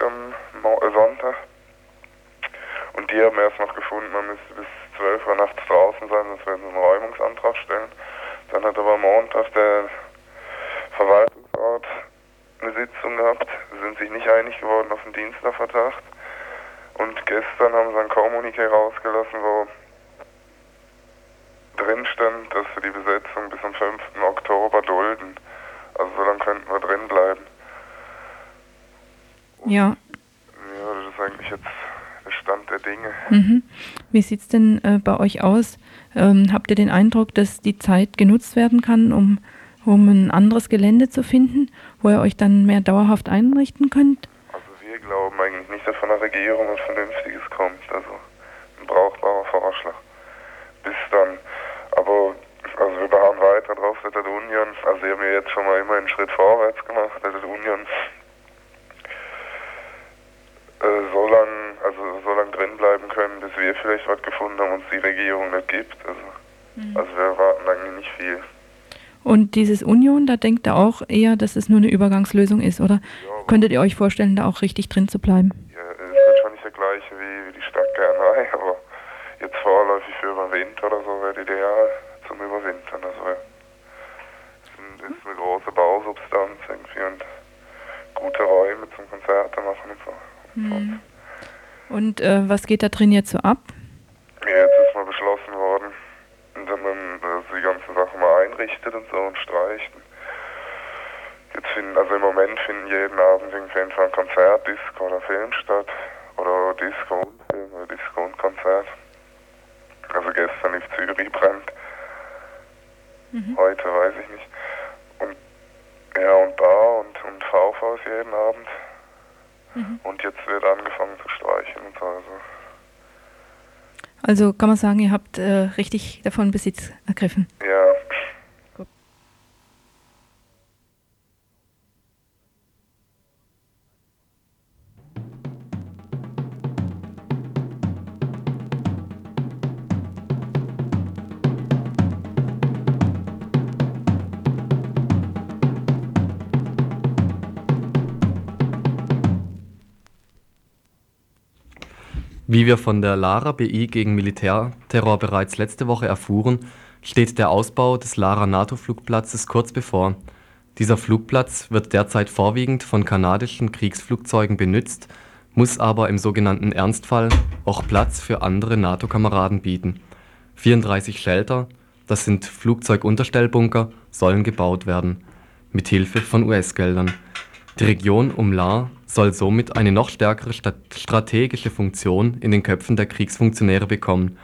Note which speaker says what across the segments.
Speaker 1: am Sonntag. Und die haben erst noch gefunden, man müsste bis 12 Uhr nachts draußen sein, sonst werden sie einen Räumungsantrag stellen. Dann hat aber Montag der Verwaltungsrat eine Sitzung gehabt, sind sich nicht einig geworden auf den Dienstagverdacht. Und gestern haben sie ein Kommuniqué rausgelassen, wo drin stand, dass wir die Besetzung bis zum 5. Oktober dulden. Also so lange könnten wir drin bleiben.
Speaker 2: Ja.
Speaker 1: Ja, das ist eigentlich jetzt der Stand der Dinge.
Speaker 2: Mhm. Wie sieht es denn äh, bei euch aus? Ähm, habt ihr den Eindruck, dass die Zeit genutzt werden kann, um, um ein anderes Gelände zu finden, wo ihr euch dann mehr dauerhaft einrichten könnt?
Speaker 1: Also wir glauben eigentlich nicht, dass von der Regierung was Vernünftiges kommt. Also ein brauchbarer Vorschlag. Bis dann. Aber also wir beharren weiter drauf, dass der Union, also sie haben ja jetzt schon mal immer einen Schritt vorwärts gemacht, dass der Union äh, so lange also so lang drin bleiben können, bis wir vielleicht was gefunden haben und es die Regierung nicht gibt. Also, mhm. also wir erwarten eigentlich nicht viel.
Speaker 2: Und dieses Union, da denkt ihr auch eher, dass es nur eine Übergangslösung ist, oder? Ja, Könntet ihr euch vorstellen, da auch richtig drin zu bleiben?
Speaker 1: Ja, es wird schon nicht der gleiche wie, wie die Stadt Gernei, aber jetzt vorläufig für über Winter oder so wäre ideal zum Überwintern. Also es ist eine große Bausubstanz irgendwie und gute Räume zum Konzerte machen und so.
Speaker 2: Mhm. Und äh, was geht da drin jetzt so ab?
Speaker 1: Ja, jetzt ist mal beschlossen worden, dass man dass die ganzen Sachen mal einrichtet und so und streicht. Jetzt finden, also im Moment finden jeden Abend irgendwie entweder ein Konzert, Disco oder Film statt. Oder Disco und Film oder Disco und Konzert. Also gestern lief Zürich brennt. Mhm. Heute weiß ich nicht. Und ja, und Bar und, und VV ist jeden Abend. Mhm. Und jetzt wird angefangen zu streichen und so. Also.
Speaker 2: also kann man sagen, ihr habt äh, richtig davon Besitz ergriffen.
Speaker 1: Ja.
Speaker 3: Wie wir von der Lara BI gegen Militärterror bereits letzte Woche erfuhren, steht der Ausbau des Lara-NATO-Flugplatzes kurz bevor. Dieser Flugplatz wird derzeit vorwiegend von kanadischen Kriegsflugzeugen benutzt, muss aber im sogenannten Ernstfall auch Platz für andere NATO-Kameraden bieten. 34 Shelter, das sind Flugzeugunterstellbunker, sollen gebaut werden, mit Hilfe von US-Geldern. Die Region um Lahr soll somit eine noch stärkere strategische Funktion in den Köpfen der Kriegsfunktionäre bekommen.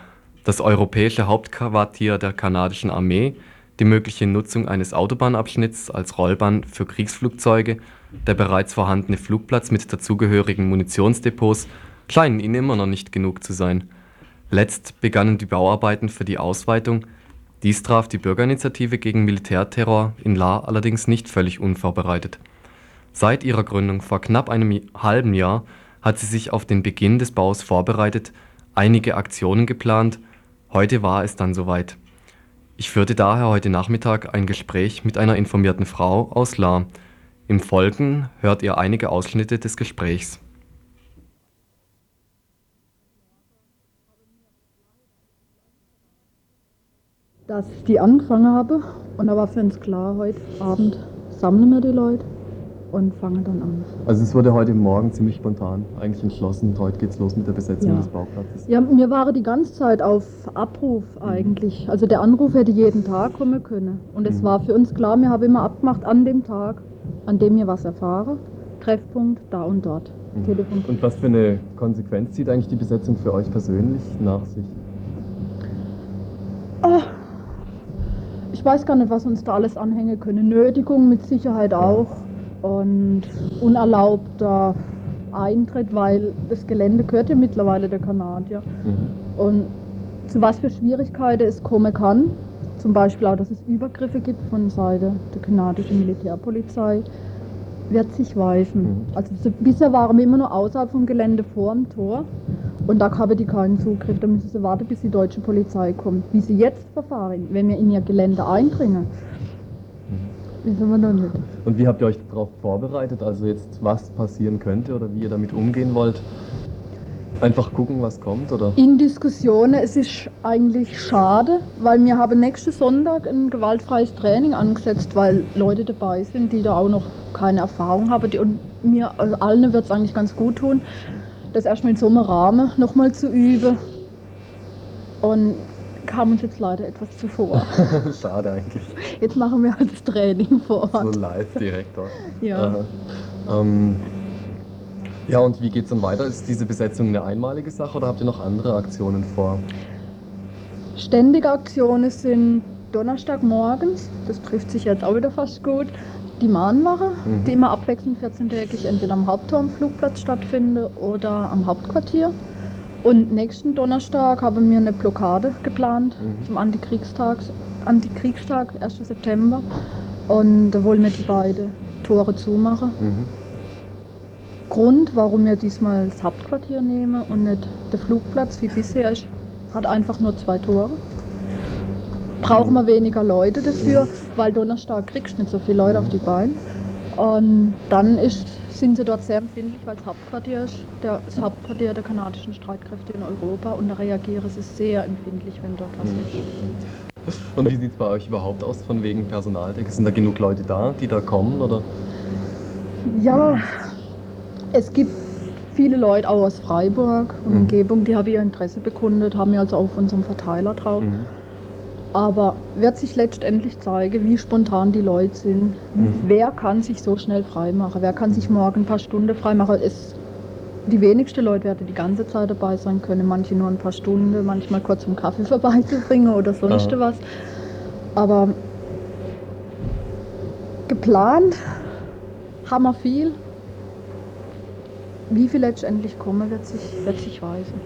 Speaker 3: Das europäische Hauptquartier der kanadischen Armee, die mögliche Nutzung eines Autobahnabschnitts als Rollbahn für Kriegsflugzeuge, der bereits vorhandene Flugplatz mit dazugehörigen Munitionsdepots scheinen ihnen immer noch nicht genug zu sein. Letzt begannen die Bauarbeiten für die Ausweitung, dies traf die Bürgerinitiative gegen Militärterror in Lahr allerdings nicht völlig unvorbereitet Seit ihrer Gründung vor knapp einem halben Jahr hat sie sich auf den Beginn des Baus vorbereitet, einige Aktionen geplant, heute war es dann soweit. Ich führte daher heute Nachmittag ein Gespräch mit einer informierten Frau aus Lahr. Im Folgenden hört ihr einige Ausschnitte des Gesprächs.
Speaker 4: Dass ich die angefangen habe und da war für uns klar, heute Abend sammeln wir die Leute und fange dann an.
Speaker 3: Also es wurde heute Morgen ziemlich spontan eigentlich entschlossen, heute geht's los mit der Besetzung
Speaker 4: ja.
Speaker 3: des Bauplatzes.
Speaker 4: Ja, mir war die ganze Zeit auf Abruf eigentlich. Also der Anruf hätte jeden Tag kommen können. Und es mhm. war für uns klar, wir haben immer abgemacht an dem Tag, an dem wir was erfahren. Treffpunkt da und dort.
Speaker 3: Mhm. Telefon. Und was für eine Konsequenz zieht eigentlich die Besetzung für euch persönlich nach sich?
Speaker 4: Oh, ich weiß gar nicht, was uns da alles anhängen können. Nötigung mit Sicherheit auch und unerlaubter Eintritt, weil das Gelände gehört ja mittlerweile der Kanadier. Mhm. Und zu was für Schwierigkeiten es kommen kann, zum Beispiel auch, dass es Übergriffe gibt von Seite der kanadischen Militärpolizei, wird sich weisen. Mhm. Also so, bisher waren wir immer nur außerhalb vom Gelände vor dem Tor und da haben die keinen Zugriff. Da müssen sie warten, bis die deutsche Polizei kommt. Wie sie jetzt verfahren, wenn wir in ihr Gelände eindringen, Wissen wir noch nicht.
Speaker 3: Und wie habt ihr euch darauf vorbereitet? Also jetzt, was passieren könnte oder wie ihr damit umgehen wollt? Einfach gucken, was kommt, oder?
Speaker 4: In Diskussionen, es ist eigentlich schade, weil wir haben nächsten Sonntag ein gewaltfreies Training angesetzt, weil Leute dabei sind, die da auch noch keine Erfahrung haben. Die, und mir, also allen wird es eigentlich ganz gut tun, das erstmal in so einem Rahmen nochmal zu üben. Und kam uns jetzt leider etwas zuvor.
Speaker 3: Schade eigentlich.
Speaker 4: Jetzt machen wir halt das Training vor Ort.
Speaker 3: So live direkt dort.
Speaker 4: Ja.
Speaker 3: Ähm, ja, und wie geht's dann weiter? Ist diese Besetzung eine einmalige Sache oder habt ihr noch andere Aktionen vor?
Speaker 4: Ständige Aktionen sind Donnerstagmorgens, das trifft sich jetzt auch wieder fast gut, die Mahnwache,
Speaker 3: Mhm.
Speaker 4: die immer abwechselnd 14-tägig entweder am Hauptturmflugplatz stattfindet oder am Hauptquartier. Und nächsten Donnerstag haben wir eine Blockade geplant
Speaker 3: Mhm.
Speaker 4: zum Antikriegstag, Antikriegstag, 1. September. Und da wollen wir die beiden Tore zumachen.
Speaker 3: Mhm.
Speaker 4: Grund, warum wir diesmal das Hauptquartier nehmen und nicht der Flugplatz wie bisher ist, hat einfach nur zwei Tore. Brauchen wir weniger Leute dafür, weil Donnerstag kriegst du nicht so viele Leute auf die Beine. Und dann ist, sind sie dort sehr empfindlich, weil das Hauptquartier ist, der, das Hauptquartier der kanadischen Streitkräfte in Europa und da reagieren sie sehr empfindlich, wenn dort was ist.
Speaker 3: Und wie sieht's bei euch überhaupt aus von wegen Personaldecke? Sind da genug Leute da, die da kommen? Oder?
Speaker 4: Ja, es gibt viele Leute auch aus Freiburg und
Speaker 3: Mhm.
Speaker 4: Umgebung, die haben ihr Interesse bekundet, haben wir also auf unserem Verteiler drauf.
Speaker 3: Mhm.
Speaker 4: Aber wird sich letztendlich zeigen, wie spontan die Leute sind.
Speaker 3: Mhm.
Speaker 4: Wer kann sich so schnell freimachen? Wer kann sich morgen ein paar Stunden freimachen? Es, die wenigsten Leute werden die ganze Zeit dabei sein können. Manche nur ein paar Stunden, manchmal kurz um Kaffee vorbeizubringen oder sonst
Speaker 3: Aha.
Speaker 4: was. Aber geplant haben wir viel. Wie viel letztendlich kommen, wird sich, wird sich weisen.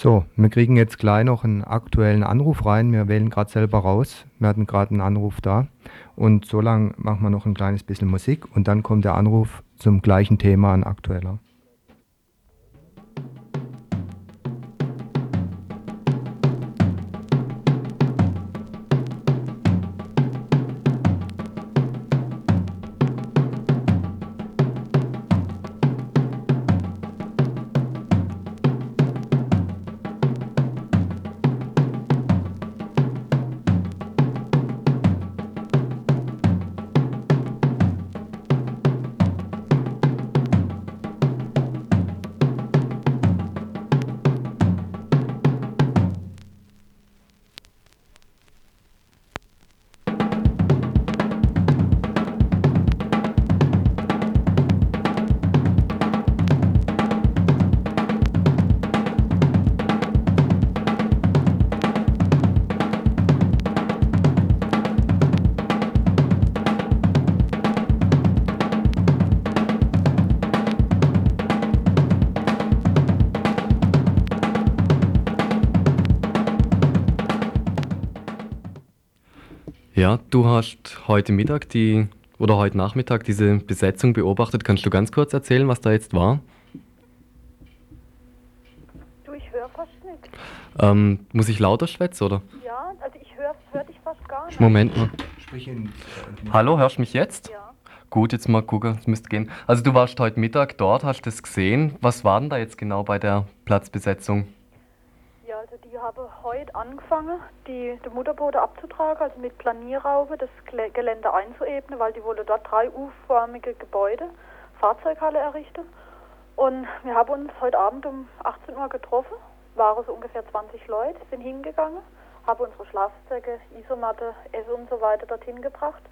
Speaker 5: So, wir kriegen jetzt gleich noch einen aktuellen Anruf rein. Wir wählen gerade selber raus. Wir hatten gerade einen Anruf da. Und so lang machen wir noch ein kleines bisschen Musik und dann kommt der Anruf zum gleichen Thema, ein aktueller.
Speaker 3: Ja, du hast heute Mittag die oder heute Nachmittag diese Besetzung beobachtet. Kannst du ganz kurz erzählen, was da jetzt war?
Speaker 6: Du, ich höre fast nichts.
Speaker 3: Ähm, muss ich lauter schwätzen, oder?
Speaker 6: Ja, also ich höre hör dich fast gar nicht.
Speaker 3: Moment mal.
Speaker 5: Sprich in,
Speaker 3: Hallo, hörst du mich jetzt?
Speaker 6: Ja.
Speaker 3: Gut, jetzt mal gucken, es müsste gehen. Also du warst heute Mittag dort, hast das gesehen. Was war denn da jetzt genau bei der Platzbesetzung?
Speaker 6: Die haben heute angefangen, die, den Mutterboden abzutragen, also mit Planierraube das Gelände einzuebnen, weil die wollen dort drei U-förmige Gebäude, Fahrzeughalle errichten. Und wir haben uns heute Abend um 18 Uhr getroffen, waren so ungefähr 20 Leute, sind hingegangen, haben unsere Schlafsäcke, Isomatte, Essen und so weiter dorthin gebracht.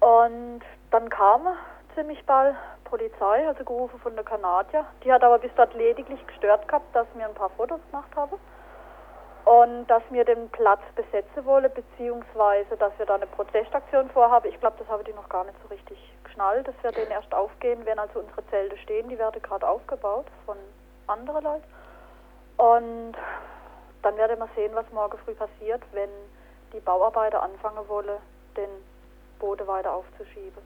Speaker 6: Und dann kam ziemlich bald Polizei, also gerufen von der Kanadier. Die hat aber bis dort lediglich gestört gehabt, dass wir ein paar Fotos gemacht haben. Und dass wir den Platz besetzen wollen, beziehungsweise dass wir da eine Protestaktion vorhaben. Ich glaube, das haben die noch gar nicht so richtig geschnallt. Das wird denen erst aufgehen, wenn also unsere Zelte stehen. Die werden gerade aufgebaut von anderen Leuten. Und dann werden wir sehen, was morgen früh passiert, wenn die Bauarbeiter anfangen wollen, den Boden weiter aufzuschieben.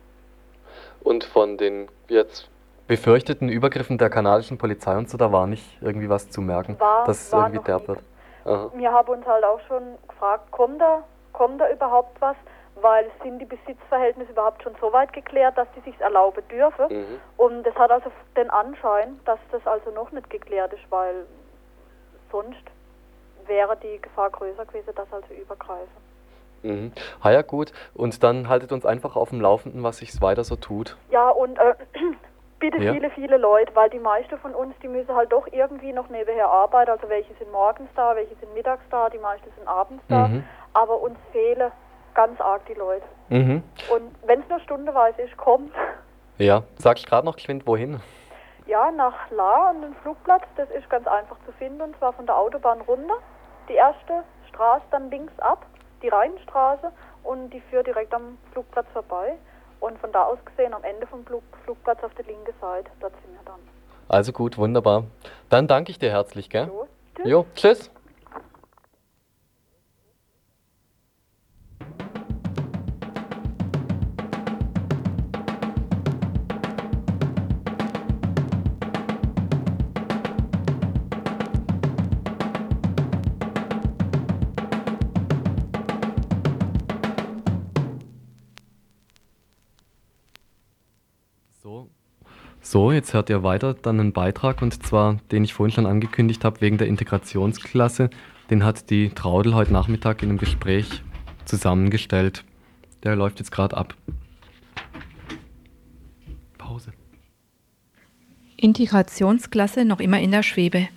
Speaker 3: Und von den jetzt befürchteten Übergriffen der kanadischen Polizei und so, da war nicht irgendwie was zu merken,
Speaker 6: War-
Speaker 3: dass es irgendwie derb wird. Aha.
Speaker 6: Wir haben uns halt auch schon gefragt, kommt da, kommt da überhaupt was? weil sind die Besitzverhältnisse überhaupt schon so weit geklärt, dass die sich erlauben dürfen.
Speaker 7: Mhm.
Speaker 6: Und das hat also den Anschein, dass das also noch nicht geklärt ist, weil sonst wäre die Gefahr größer gewesen, dass also übergreifen.
Speaker 7: Mhm. Ah ja, gut. Und dann haltet uns einfach auf dem Laufenden, was sich weiter so tut.
Speaker 6: Ja, und äh, bitte
Speaker 7: Ja.
Speaker 6: viele, viele Leute, weil die meisten von uns, die müssen halt doch irgendwie noch nebenher arbeiten. Also welche sind morgens da, welche sind mittags da, die meisten sind abends da.
Speaker 7: Mhm.
Speaker 6: Aber uns fehlen ganz arg die Leute.
Speaker 7: Mhm.
Speaker 6: Und wenn es nur stundenweise ist, kommt.
Speaker 7: Ja, sag ich gerade noch geschwind, wohin?
Speaker 6: Ja, nach La an den Flugplatz, das ist ganz einfach zu finden, und zwar von der Autobahn runter. Die erste Straße dann links ab, die Rheinstraße, und die führt direkt am Flugplatz vorbei. Und von da aus gesehen, am Ende vom Flug, Flugplatz auf der linken Seite, dort sind wir dann.
Speaker 7: Also gut, wunderbar. Dann danke ich dir herzlich, gell?
Speaker 6: So, tschüss.
Speaker 7: Jo, tschüss.
Speaker 3: So, jetzt hört ihr weiter dann einen Beitrag und zwar, den ich vorhin schon angekündigt habe, wegen der Integrationsklasse. Den hat die Traudel heute Nachmittag in einem Gespräch zusammengestellt. Der läuft jetzt gerade ab. Pause.
Speaker 2: Integrationsklasse noch immer in der Schwebe.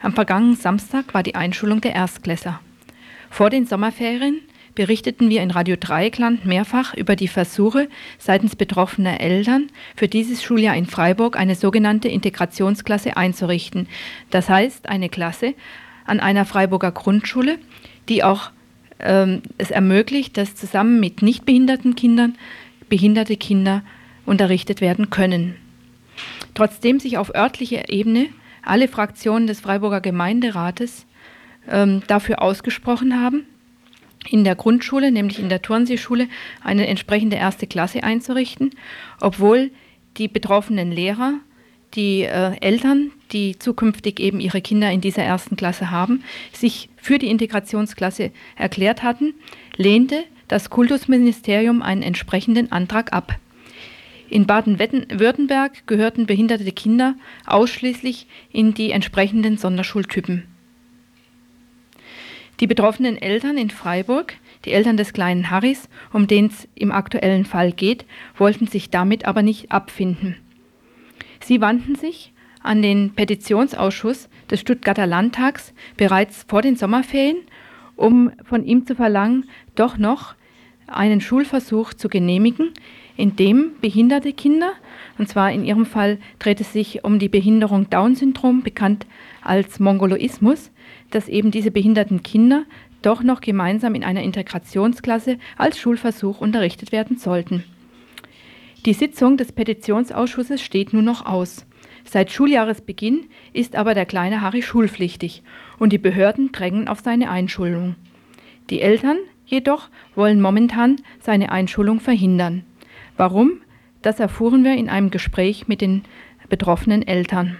Speaker 2: Am vergangenen Samstag war die Einschulung der Erstklässer. Vor den Sommerferien berichteten wir in Radio Dreieckland mehrfach über die Versuche seitens betroffener Eltern, für dieses Schuljahr in Freiburg eine sogenannte Integrationsklasse einzurichten. Das heißt, eine Klasse an einer Freiburger Grundschule, die auch ähm, es ermöglicht, dass zusammen mit nicht behinderten Kindern behinderte Kinder unterrichtet werden können. Trotzdem sich auf örtlicher Ebene alle Fraktionen des Freiburger Gemeinderates ähm, dafür ausgesprochen haben, in der Grundschule, nämlich in der Turnseeschule, eine entsprechende erste Klasse einzurichten, obwohl die betroffenen Lehrer, die äh, Eltern, die zukünftig eben ihre Kinder in dieser ersten Klasse haben, sich für die Integrationsklasse erklärt hatten, lehnte das Kultusministerium einen entsprechenden Antrag ab. In Baden-Württemberg gehörten behinderte Kinder ausschließlich in die entsprechenden Sonderschultypen. Die betroffenen Eltern in Freiburg, die Eltern des kleinen Harrys, um den es im aktuellen Fall geht, wollten sich damit aber nicht abfinden. Sie wandten sich an den Petitionsausschuss des Stuttgarter Landtags bereits vor den Sommerferien, um von ihm zu verlangen, doch noch einen Schulversuch zu genehmigen, in dem behinderte Kinder, und zwar in ihrem Fall dreht es sich um die Behinderung Down-Syndrom, bekannt als Mongoloismus, dass eben diese behinderten Kinder doch noch gemeinsam in einer Integrationsklasse als Schulversuch unterrichtet werden sollten. Die Sitzung des Petitionsausschusses steht nun noch aus. Seit Schuljahresbeginn ist aber der kleine Harry schulpflichtig und die Behörden drängen auf seine Einschulung. Die Eltern jedoch wollen momentan seine Einschulung verhindern. Warum? Das erfuhren wir in einem Gespräch mit den betroffenen Eltern.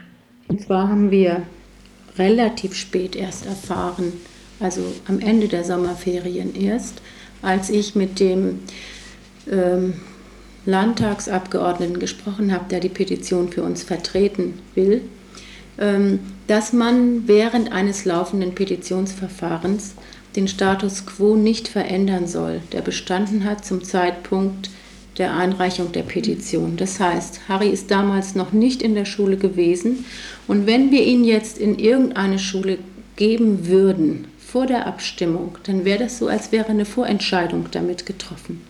Speaker 8: Und zwar haben wir relativ spät erst erfahren, also am Ende der Sommerferien erst, als ich mit dem ähm, Landtagsabgeordneten gesprochen habe, der die Petition für uns vertreten will, ähm, dass man während eines laufenden Petitionsverfahrens den Status quo nicht verändern soll, der bestanden hat zum Zeitpunkt der Einreichung der Petition. Das heißt, Harry ist damals noch nicht in der Schule gewesen und wenn wir ihn jetzt in irgendeine Schule geben würden vor der Abstimmung, dann wäre das so, als wäre eine Vorentscheidung damit getroffen.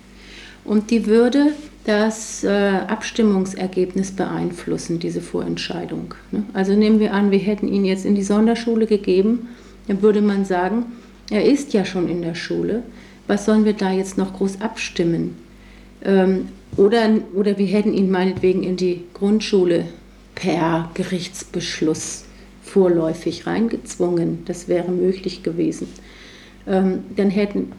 Speaker 8: Und die würde das äh, Abstimmungsergebnis beeinflussen, diese Vorentscheidung. Ne? Also nehmen wir an, wir hätten ihn jetzt in die Sonderschule gegeben, dann würde man sagen, er ist ja schon in der Schule, was sollen wir da jetzt noch groß abstimmen? Ähm, oder, oder wir hätten ihn meinetwegen in die Grundschule per Gerichtsbeschluss vorläufig reingezwungen. Das wäre möglich gewesen. Ähm, dann hätten,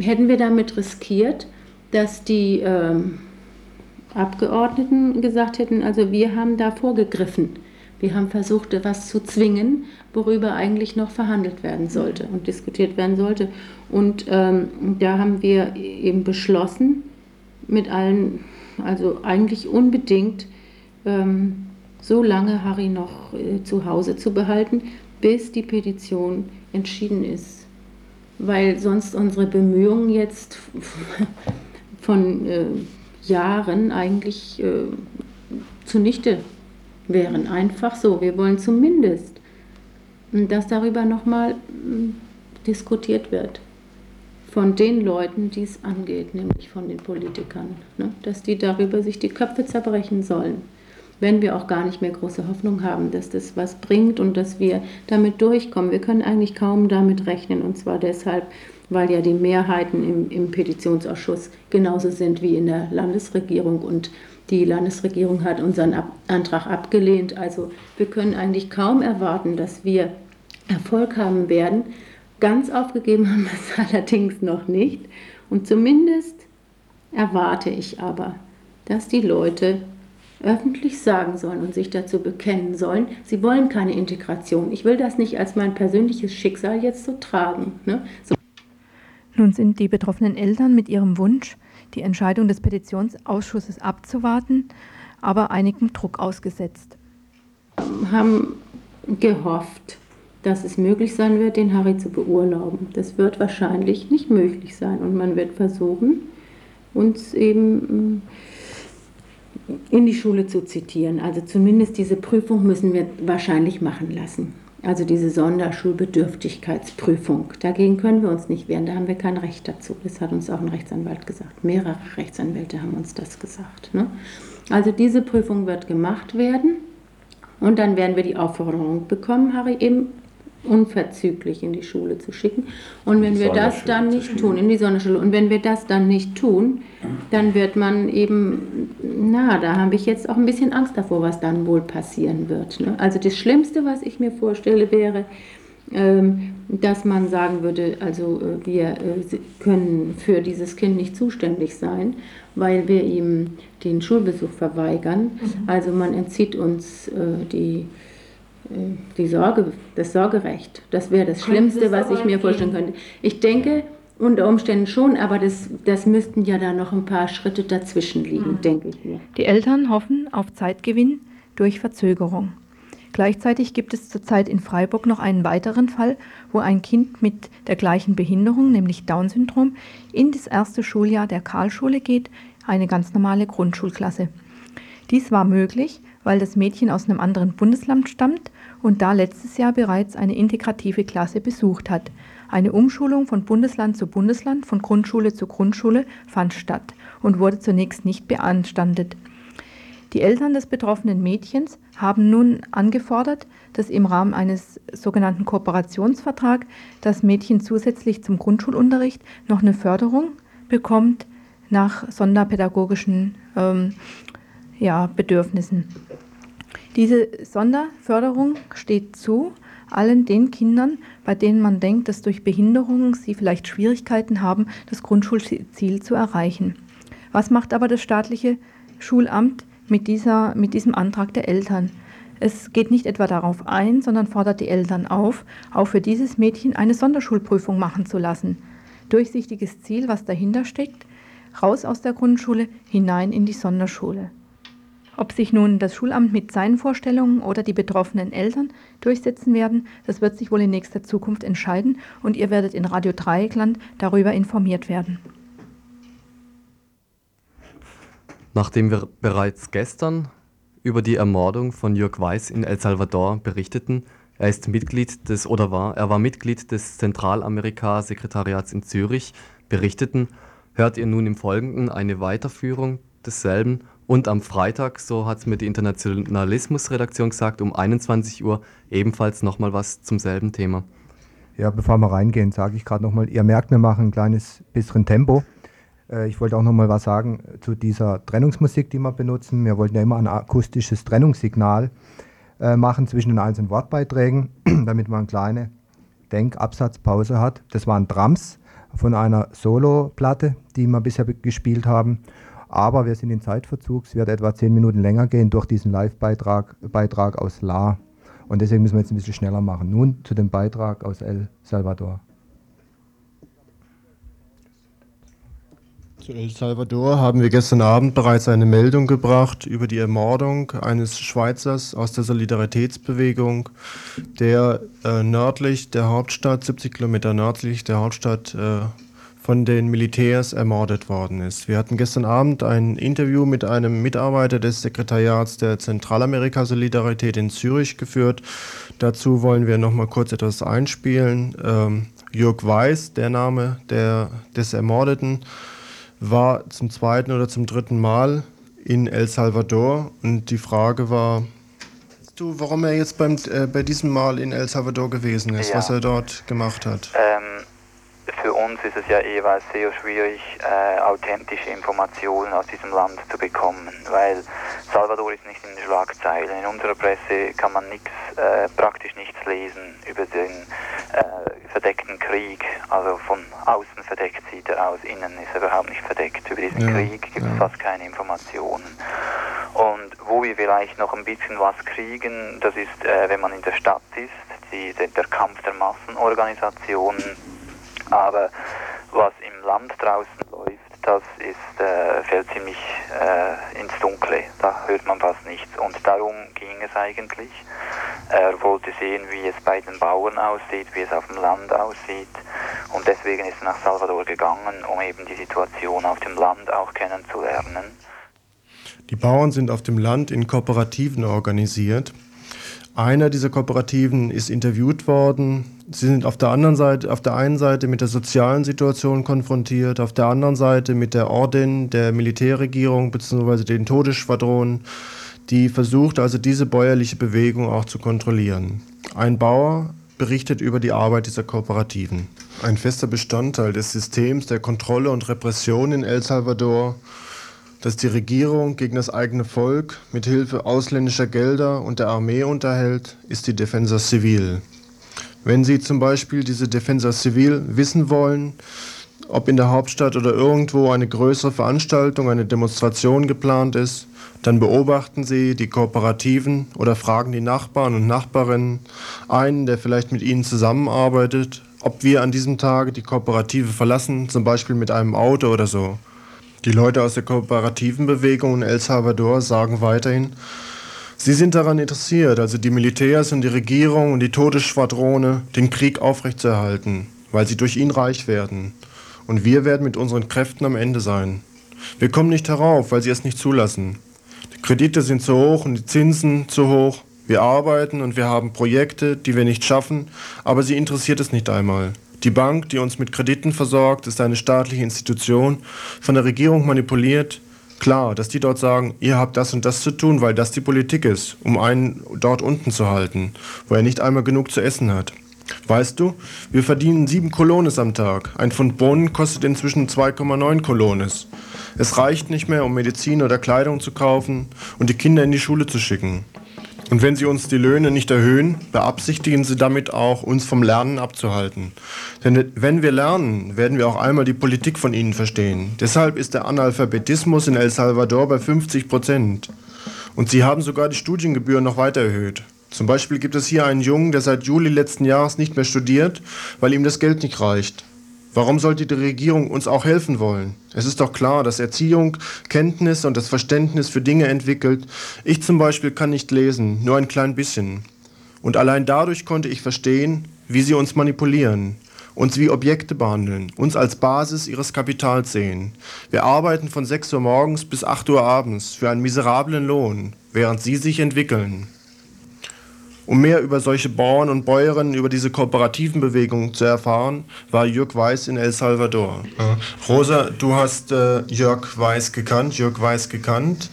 Speaker 8: hätten wir damit riskiert, dass die ähm, Abgeordneten gesagt hätten, also wir haben da vorgegriffen. Wir haben versucht, etwas zu zwingen, worüber eigentlich noch verhandelt werden sollte und diskutiert werden sollte. Und ähm, da haben wir eben beschlossen, mit allen, also eigentlich unbedingt, ähm, so lange Harry noch äh, zu Hause zu behalten, bis die Petition entschieden ist. Weil sonst unsere Bemühungen jetzt von äh, Jahren eigentlich äh, zunichte wären. Einfach so. Wir wollen zumindest, dass darüber nochmal hm, diskutiert wird. Von den Leuten, die es angeht, nämlich von den Politikern. Ne? Dass die darüber sich die Köpfe zerbrechen sollen. Wenn wir auch gar nicht mehr große Hoffnung haben, dass das was bringt und dass wir damit durchkommen. Wir können eigentlich kaum damit rechnen. Und zwar deshalb, weil ja die Mehrheiten im, im Petitionsausschuss genauso sind wie in der Landesregierung und die Landesregierung hat unseren Ab Antrag abgelehnt. Also wir können eigentlich kaum erwarten, dass wir Erfolg haben werden. Ganz aufgegeben haben wir es allerdings noch nicht. Und zumindest erwarte ich aber, dass die Leute öffentlich sagen sollen und sich dazu bekennen sollen, sie wollen keine Integration. Ich will das nicht als mein persönliches Schicksal jetzt so tragen. Ne? So.
Speaker 2: Nun sind die betroffenen Eltern mit ihrem Wunsch die Entscheidung des Petitionsausschusses abzuwarten, aber einigem Druck ausgesetzt.
Speaker 8: Haben gehofft, dass es möglich sein wird, den Harry zu beurlauben. Das wird wahrscheinlich nicht möglich sein und man wird versuchen, uns eben äh, in die Schule zu zitieren. Also zumindest diese Prüfung müssen wir wahrscheinlich machen lassen. Also diese Sonderschulbedürftigkeitsprüfung. Dagegen können wir uns nicht wehren, da haben wir kein Recht dazu. Das hat uns auch ein Rechtsanwalt gesagt. Mehrere Rechtsanwälte haben uns das gesagt. Ne? Also diese Prüfung wird gemacht werden und dann werden wir die Aufforderung bekommen, Harry eben unverzüglich in die Schule zu schicken. Und wenn wir das dann nicht tun, in die Sonderschule, und wenn wir das dann nicht tun, dann wird man eben, na, da habe ich jetzt auch ein bisschen Angst davor, was dann wohl passieren wird. Ne? Also das Schlimmste, was ich mir vorstelle, wäre, ähm, dass man sagen würde, also äh, wir äh, können für dieses Kind nicht zuständig sein, weil wir ihm den Schulbesuch verweigern. Mhm. Also man entzieht uns äh, die die Sorge, das Sorgerecht. Das wäre das Schlimmste, was ich mir vorstellen könnte. Ich denke unter Umständen schon, aber das, das müssten ja da noch ein paar Schritte dazwischen liegen, mhm. denke ich mir.
Speaker 2: Die Eltern hoffen auf Zeitgewinn durch Verzögerung. Gleichzeitig gibt es zurzeit in Freiburg noch einen weiteren Fall, wo ein Kind mit der gleichen Behinderung, nämlich Down-Syndrom, in das erste Schuljahr der Karlschule geht, eine ganz normale Grundschulklasse. Dies war möglich, weil das Mädchen aus einem anderen Bundesland stammt und da letztes Jahr bereits eine integrative Klasse besucht hat. Eine Umschulung von Bundesland zu Bundesland, von Grundschule zu Grundschule fand statt und wurde zunächst nicht beanstandet. Die Eltern des betroffenen Mädchens haben nun angefordert, dass im Rahmen eines sogenannten Kooperationsvertrags das Mädchen zusätzlich zum Grundschulunterricht noch eine Förderung bekommt nach sonderpädagogischen ähm, ja, Bedürfnissen. Diese Sonderförderung steht zu allen den Kindern, bei denen man denkt, dass durch Behinderungen sie vielleicht Schwierigkeiten haben, das Grundschulziel zu erreichen. Was macht aber das staatliche Schulamt mit, dieser, mit diesem Antrag der Eltern? Es geht nicht etwa darauf ein, sondern fordert die Eltern auf, auch für dieses Mädchen eine Sonderschulprüfung machen zu lassen. Durchsichtiges Ziel, was dahinter steckt, raus aus der Grundschule, hinein in die Sonderschule. Ob sich nun das Schulamt mit seinen Vorstellungen oder die betroffenen Eltern durchsetzen werden, das wird sich wohl in nächster Zukunft entscheiden und ihr werdet in Radio Dreieckland darüber informiert werden.
Speaker 3: Nachdem wir bereits gestern über die Ermordung von Jörg Weiß in El Salvador berichteten, er ist Mitglied des oder war, er war Mitglied des Zentralamerika-Sekretariats in Zürich, berichteten, hört ihr nun im Folgenden eine Weiterführung desselben und am Freitag, so hat es mir die Internationalismus-Redaktion gesagt, um 21 Uhr ebenfalls nochmal was zum selben Thema.
Speaker 5: Ja, bevor wir reingehen, sage ich gerade nochmal, ihr merkt, wir machen ein kleines bisschen Tempo. Äh, ich wollte auch nochmal was sagen zu dieser Trennungsmusik, die wir benutzen. Wir wollten ja immer ein akustisches Trennungssignal äh, machen zwischen den einzelnen Wortbeiträgen, damit man eine kleine Denkabsatzpause hat. Das waren Drums von einer Solo-Platte, die wir bisher gespielt haben. Aber wir sind in Zeitverzug. Es wird etwa zehn Minuten länger gehen durch diesen Live-Beitrag Beitrag aus La. Und deswegen müssen wir jetzt ein bisschen schneller machen. Nun zu dem Beitrag aus El Salvador.
Speaker 9: Zu El Salvador haben wir gestern Abend bereits eine Meldung gebracht über die Ermordung eines Schweizers aus der Solidaritätsbewegung, der äh, nördlich der Hauptstadt, 70 Kilometer nördlich der Hauptstadt, äh, von den Militärs ermordet worden ist. Wir hatten gestern Abend ein Interview mit einem Mitarbeiter des Sekretariats der Zentralamerika-Solidarität in Zürich geführt. Dazu wollen wir noch mal kurz etwas einspielen. Ähm, Jörg Weiß, der Name der, des Ermordeten, war zum zweiten oder zum dritten Mal in El Salvador und die Frage war, du, warum er jetzt beim, äh, bei diesem Mal in El Salvador gewesen ist, ja. was er dort gemacht hat?
Speaker 10: Ähm, für uns ist es ja jeweils sehr schwierig, äh, authentische Informationen aus diesem Land zu bekommen, weil Salvador ist nicht in den Schlagzeilen. In unserer Presse kann man nichts, äh, praktisch nichts lesen über den äh, verdeckten Krieg. Also von außen verdeckt sieht er aus, innen ist er überhaupt nicht verdeckt. Über diesen ja, Krieg gibt es ja. fast keine Informationen. Und wo wir vielleicht noch ein bisschen was kriegen, das ist, äh, wenn man in der Stadt ist, die, der Kampf der Massenorganisationen aber was im Land draußen läuft, das ist, äh, fällt ziemlich äh, ins Dunkle. Da hört man fast nichts. Und darum ging es eigentlich. Er wollte sehen, wie es bei den Bauern aussieht, wie es auf dem Land aussieht. Und deswegen ist er nach Salvador gegangen, um eben die Situation auf dem Land auch kennenzulernen.
Speaker 9: Die Bauern sind auf dem Land in Kooperativen organisiert. Einer dieser Kooperativen ist interviewt worden. Sie sind auf der anderen Seite, auf der einen Seite mit der sozialen Situation konfrontiert, auf der anderen Seite mit der Orden der Militärregierung bzw. den Todesschwadronen, die versucht also diese bäuerliche Bewegung auch zu kontrollieren. Ein Bauer berichtet über die Arbeit dieser Kooperativen. Ein fester Bestandteil des Systems der Kontrolle und Repression in El Salvador dass die Regierung gegen das eigene Volk mit Hilfe ausländischer Gelder und der Armee unterhält, ist die Defensa Civil. Wenn Sie zum Beispiel diese Defensa Civil wissen wollen, ob in der Hauptstadt oder irgendwo eine größere Veranstaltung, eine Demonstration geplant ist, dann beobachten Sie die Kooperativen oder fragen die Nachbarn und Nachbarinnen, einen, der vielleicht mit Ihnen zusammenarbeitet, ob wir an diesem Tage die Kooperative verlassen, zum Beispiel mit einem Auto oder so. Die Leute aus der kooperativen Bewegung in El Salvador sagen weiterhin, sie sind daran interessiert, also die Militärs und die Regierung und die Todesschwadrone, den Krieg aufrechtzuerhalten, weil sie durch ihn reich werden. Und wir werden mit unseren Kräften am Ende sein. Wir kommen nicht herauf, weil sie es nicht zulassen. Die Kredite sind zu hoch und die Zinsen zu hoch. Wir arbeiten und wir haben Projekte, die wir nicht schaffen, aber sie interessiert es nicht einmal. Die Bank, die uns mit Krediten versorgt, ist eine staatliche Institution, von der Regierung manipuliert. Klar, dass die dort sagen, ihr habt das und das zu tun, weil das die Politik ist, um einen dort unten zu halten, wo er nicht einmal genug zu essen hat. Weißt du, wir verdienen sieben Kolones am Tag. Ein Pfund Bohnen kostet inzwischen 2,9 Kolones. Es reicht nicht mehr, um Medizin oder Kleidung zu kaufen und die Kinder in die Schule zu schicken. Und wenn Sie uns die Löhne nicht erhöhen, beabsichtigen Sie damit auch, uns vom Lernen abzuhalten. Denn wenn wir lernen, werden wir auch einmal die Politik von Ihnen verstehen. Deshalb ist der Analphabetismus in El Salvador bei 50 Prozent. Und Sie haben sogar die Studiengebühren noch weiter erhöht. Zum Beispiel gibt es hier einen Jungen, der seit Juli letzten Jahres nicht mehr studiert, weil ihm das Geld nicht reicht. Warum sollte die Regierung uns auch helfen wollen? Es ist doch klar, dass Erziehung Kenntnis und das Verständnis für Dinge entwickelt. Ich zum Beispiel kann nicht lesen, nur ein klein bisschen. Und allein dadurch konnte ich verstehen, wie sie uns manipulieren, uns wie Objekte behandeln, uns als Basis ihres Kapitals sehen. Wir arbeiten von 6 Uhr morgens bis 8 Uhr abends für einen miserablen Lohn, während sie sich entwickeln. Um mehr über solche Bauern und Bäuerinnen, über diese kooperativen Bewegungen zu erfahren, war Jörg Weiß in El Salvador. Rosa, du hast äh, Jörg Weiß gekannt, Jörg Weiß gekannt,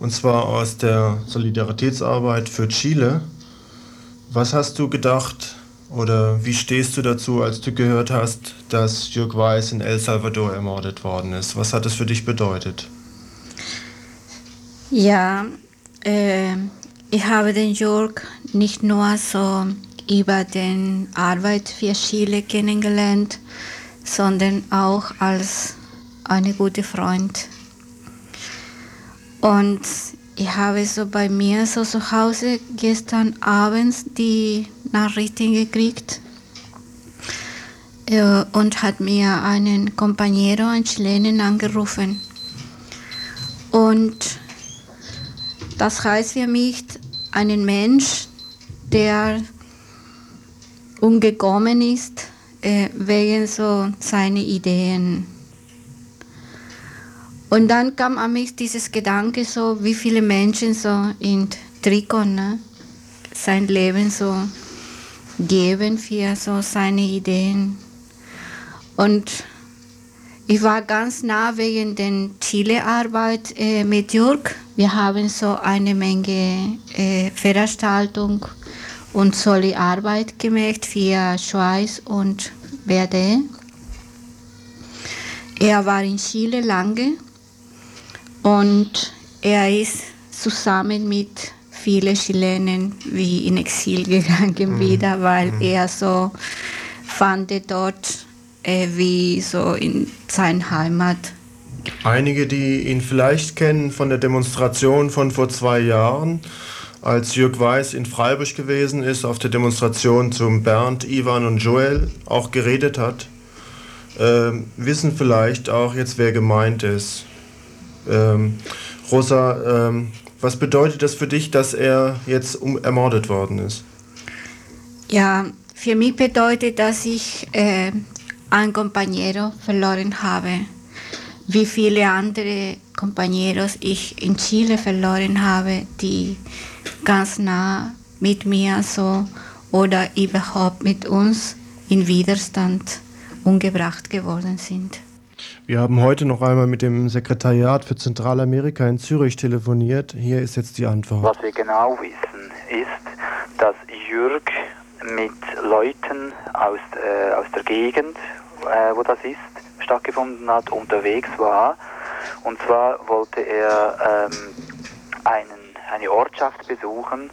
Speaker 9: und zwar aus der Solidaritätsarbeit für Chile. Was hast du gedacht oder wie stehst du dazu, als du gehört hast, dass Jörg Weiß in El Salvador ermordet worden ist? Was hat es für dich bedeutet?
Speaker 8: Ja, äh, ich habe den Jörg nicht nur so über den Arbeit für Chile kennengelernt, sondern auch als eine gute Freund.
Speaker 11: Und ich habe so bei mir so zu Hause gestern abends die Nachrichten gekriegt äh, und hat mir einen Compañero, einen Chilenen, angerufen. Und das heißt für mich, einen Mensch, der umgekommen ist, äh, wegen so seiner Ideen. Und dann kam an mich dieses Gedanke so, wie viele Menschen so in Trikot ne, sein Leben so geben für so seine Ideen. Und ich war ganz nah wegen der Chile-Arbeit äh, mit Jürg. Wir haben so eine Menge äh, Veranstaltungen und solche Arbeit gemacht für Schweiz und BRD. Er war in Chile lange und er ist zusammen mit vielen Chilenen wie in Exil gegangen mhm. wieder, weil mhm. er so fand dort äh, wie so in seiner Heimat.
Speaker 9: Einige, die ihn vielleicht kennen von der Demonstration von vor zwei Jahren, als Jörg Weiß in Freiburg gewesen ist, auf der Demonstration zum Bernd, Ivan und Joel auch geredet hat, äh, wissen vielleicht auch jetzt, wer gemeint ist. Ähm, Rosa, ähm, was bedeutet das für dich, dass er jetzt um, ermordet worden ist?
Speaker 11: Ja, für mich bedeutet, dass ich äh, einen Compañero verloren habe. Wie viele andere Compañeros ich in Chile verloren habe, die ganz nah mit mir so oder überhaupt mit uns in Widerstand umgebracht geworden sind.
Speaker 9: Wir haben heute noch einmal mit dem Sekretariat für Zentralamerika in Zürich telefoniert. Hier ist jetzt die Antwort.
Speaker 10: Was wir genau wissen, ist, dass Jürg mit Leuten aus, äh, aus der Gegend, äh, wo das ist, stattgefunden hat, unterwegs war. Und zwar wollte er ähm, einen eine Ortschaft besuchen,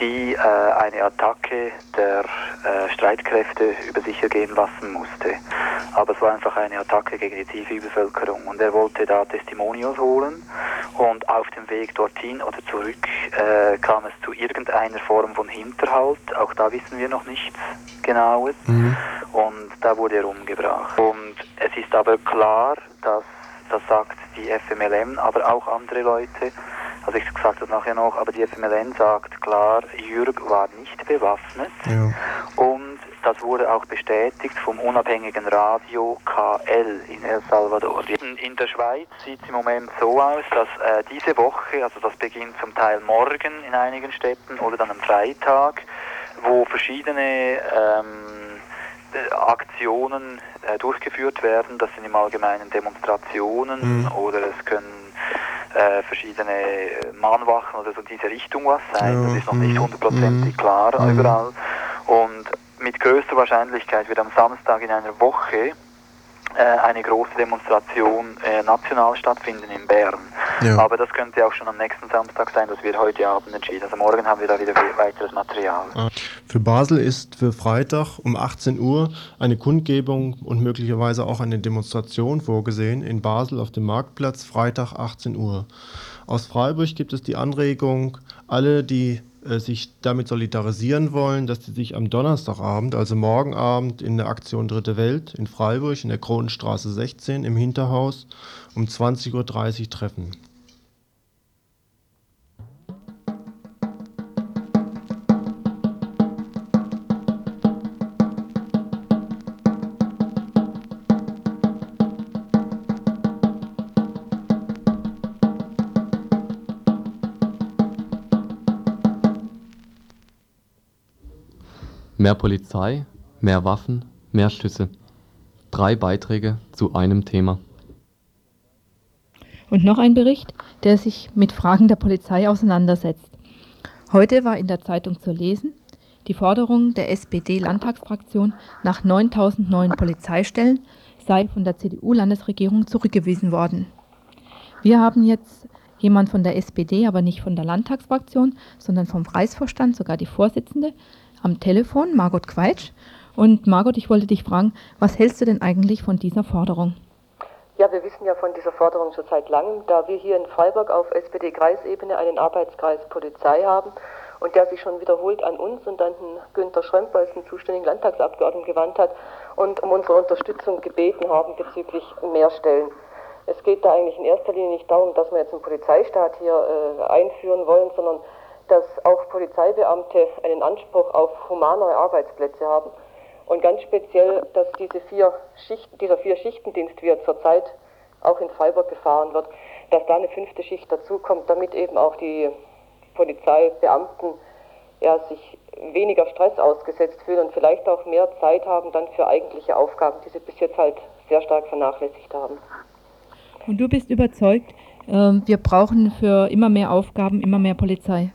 Speaker 10: die äh, eine Attacke der äh, Streitkräfte über sich ergehen lassen musste. Aber es war einfach eine Attacke gegen die Zivilbevölkerung und er wollte da Testimonials holen und auf dem Weg dorthin oder zurück äh, kam es zu irgendeiner Form von Hinterhalt. Auch da wissen wir noch nichts Genaues. Mhm. Und da wurde er umgebracht. Und es ist aber klar, dass das sagt die FMLM, aber auch andere Leute, also ich gesagt das nachher noch, aber die FMLN sagt klar, Jürg war nicht bewaffnet ja. und das wurde auch bestätigt vom unabhängigen Radio KL in El Salvador. In der Schweiz sieht es im Moment so aus, dass äh, diese Woche, also das beginnt zum Teil morgen in einigen Städten oder dann am Freitag, wo verschiedene ähm, Aktionen äh, durchgeführt werden. Das sind im Allgemeinen Demonstrationen mhm. oder es können äh, verschiedene äh, Mahnwachen oder so diese Richtung was sein. Das ist noch nicht mhm. hundertprozentig mhm. klar mhm. überall. Und mit größter Wahrscheinlichkeit wird am Samstag in einer Woche eine große Demonstration äh, national stattfinden in Bern. Ja. Aber das könnte auch schon am nächsten Samstag sein, das wird heute Abend entschieden. Also morgen haben wir da wieder weiteres Material.
Speaker 9: Für Basel ist für Freitag um 18 Uhr eine Kundgebung und möglicherweise auch eine Demonstration vorgesehen in Basel auf dem Marktplatz, Freitag 18 Uhr. Aus Freiburg gibt es die Anregung, alle, die äh, sich damit solidarisieren wollen, dass sie sich am Donnerstagabend, also morgen Abend, in der Aktion Dritte Welt in Freiburg in der Kronenstraße 16 im Hinterhaus um 20.30 Uhr treffen.
Speaker 3: Mehr Polizei, mehr Waffen, mehr Schüsse. Drei Beiträge zu einem Thema.
Speaker 2: Und noch ein Bericht, der sich mit Fragen der Polizei auseinandersetzt. Heute war in der Zeitung zu lesen, die Forderung der SPD-Landtagsfraktion nach 9000 neuen Polizeistellen sei von der CDU-Landesregierung zurückgewiesen worden. Wir haben jetzt jemand von der SPD, aber nicht von der Landtagsfraktion, sondern vom Kreisvorstand, sogar die Vorsitzende, am Telefon, Margot Quaitsch. Und Margot, ich wollte dich fragen, was hältst du denn eigentlich von dieser Forderung?
Speaker 12: Ja, wir wissen ja von dieser Forderung schon seit langem, da wir hier in Freiburg auf SPD-Kreisebene einen Arbeitskreis Polizei haben und der sich schon wiederholt an uns und an Günter Schrömper als den zuständigen Landtagsabgeordneten gewandt hat und um unsere Unterstützung gebeten haben bezüglich mehr Stellen. Es geht da eigentlich in erster Linie nicht darum, dass wir jetzt einen Polizeistaat hier äh, einführen wollen, sondern dass auch Polizeibeamte einen Anspruch auf humanere Arbeitsplätze haben. Und ganz speziell, dass diese vier Schichten, dieser vier Schichtendienst, wie er zurzeit auch in Freiburg gefahren wird, dass da eine fünfte Schicht dazukommt, damit eben auch die Polizeibeamten ja, sich weniger Stress ausgesetzt fühlen und vielleicht auch mehr Zeit haben dann für eigentliche Aufgaben, die sie bis jetzt halt sehr stark vernachlässigt haben.
Speaker 2: Und du bist überzeugt, ähm, wir brauchen für immer mehr Aufgaben immer mehr Polizei?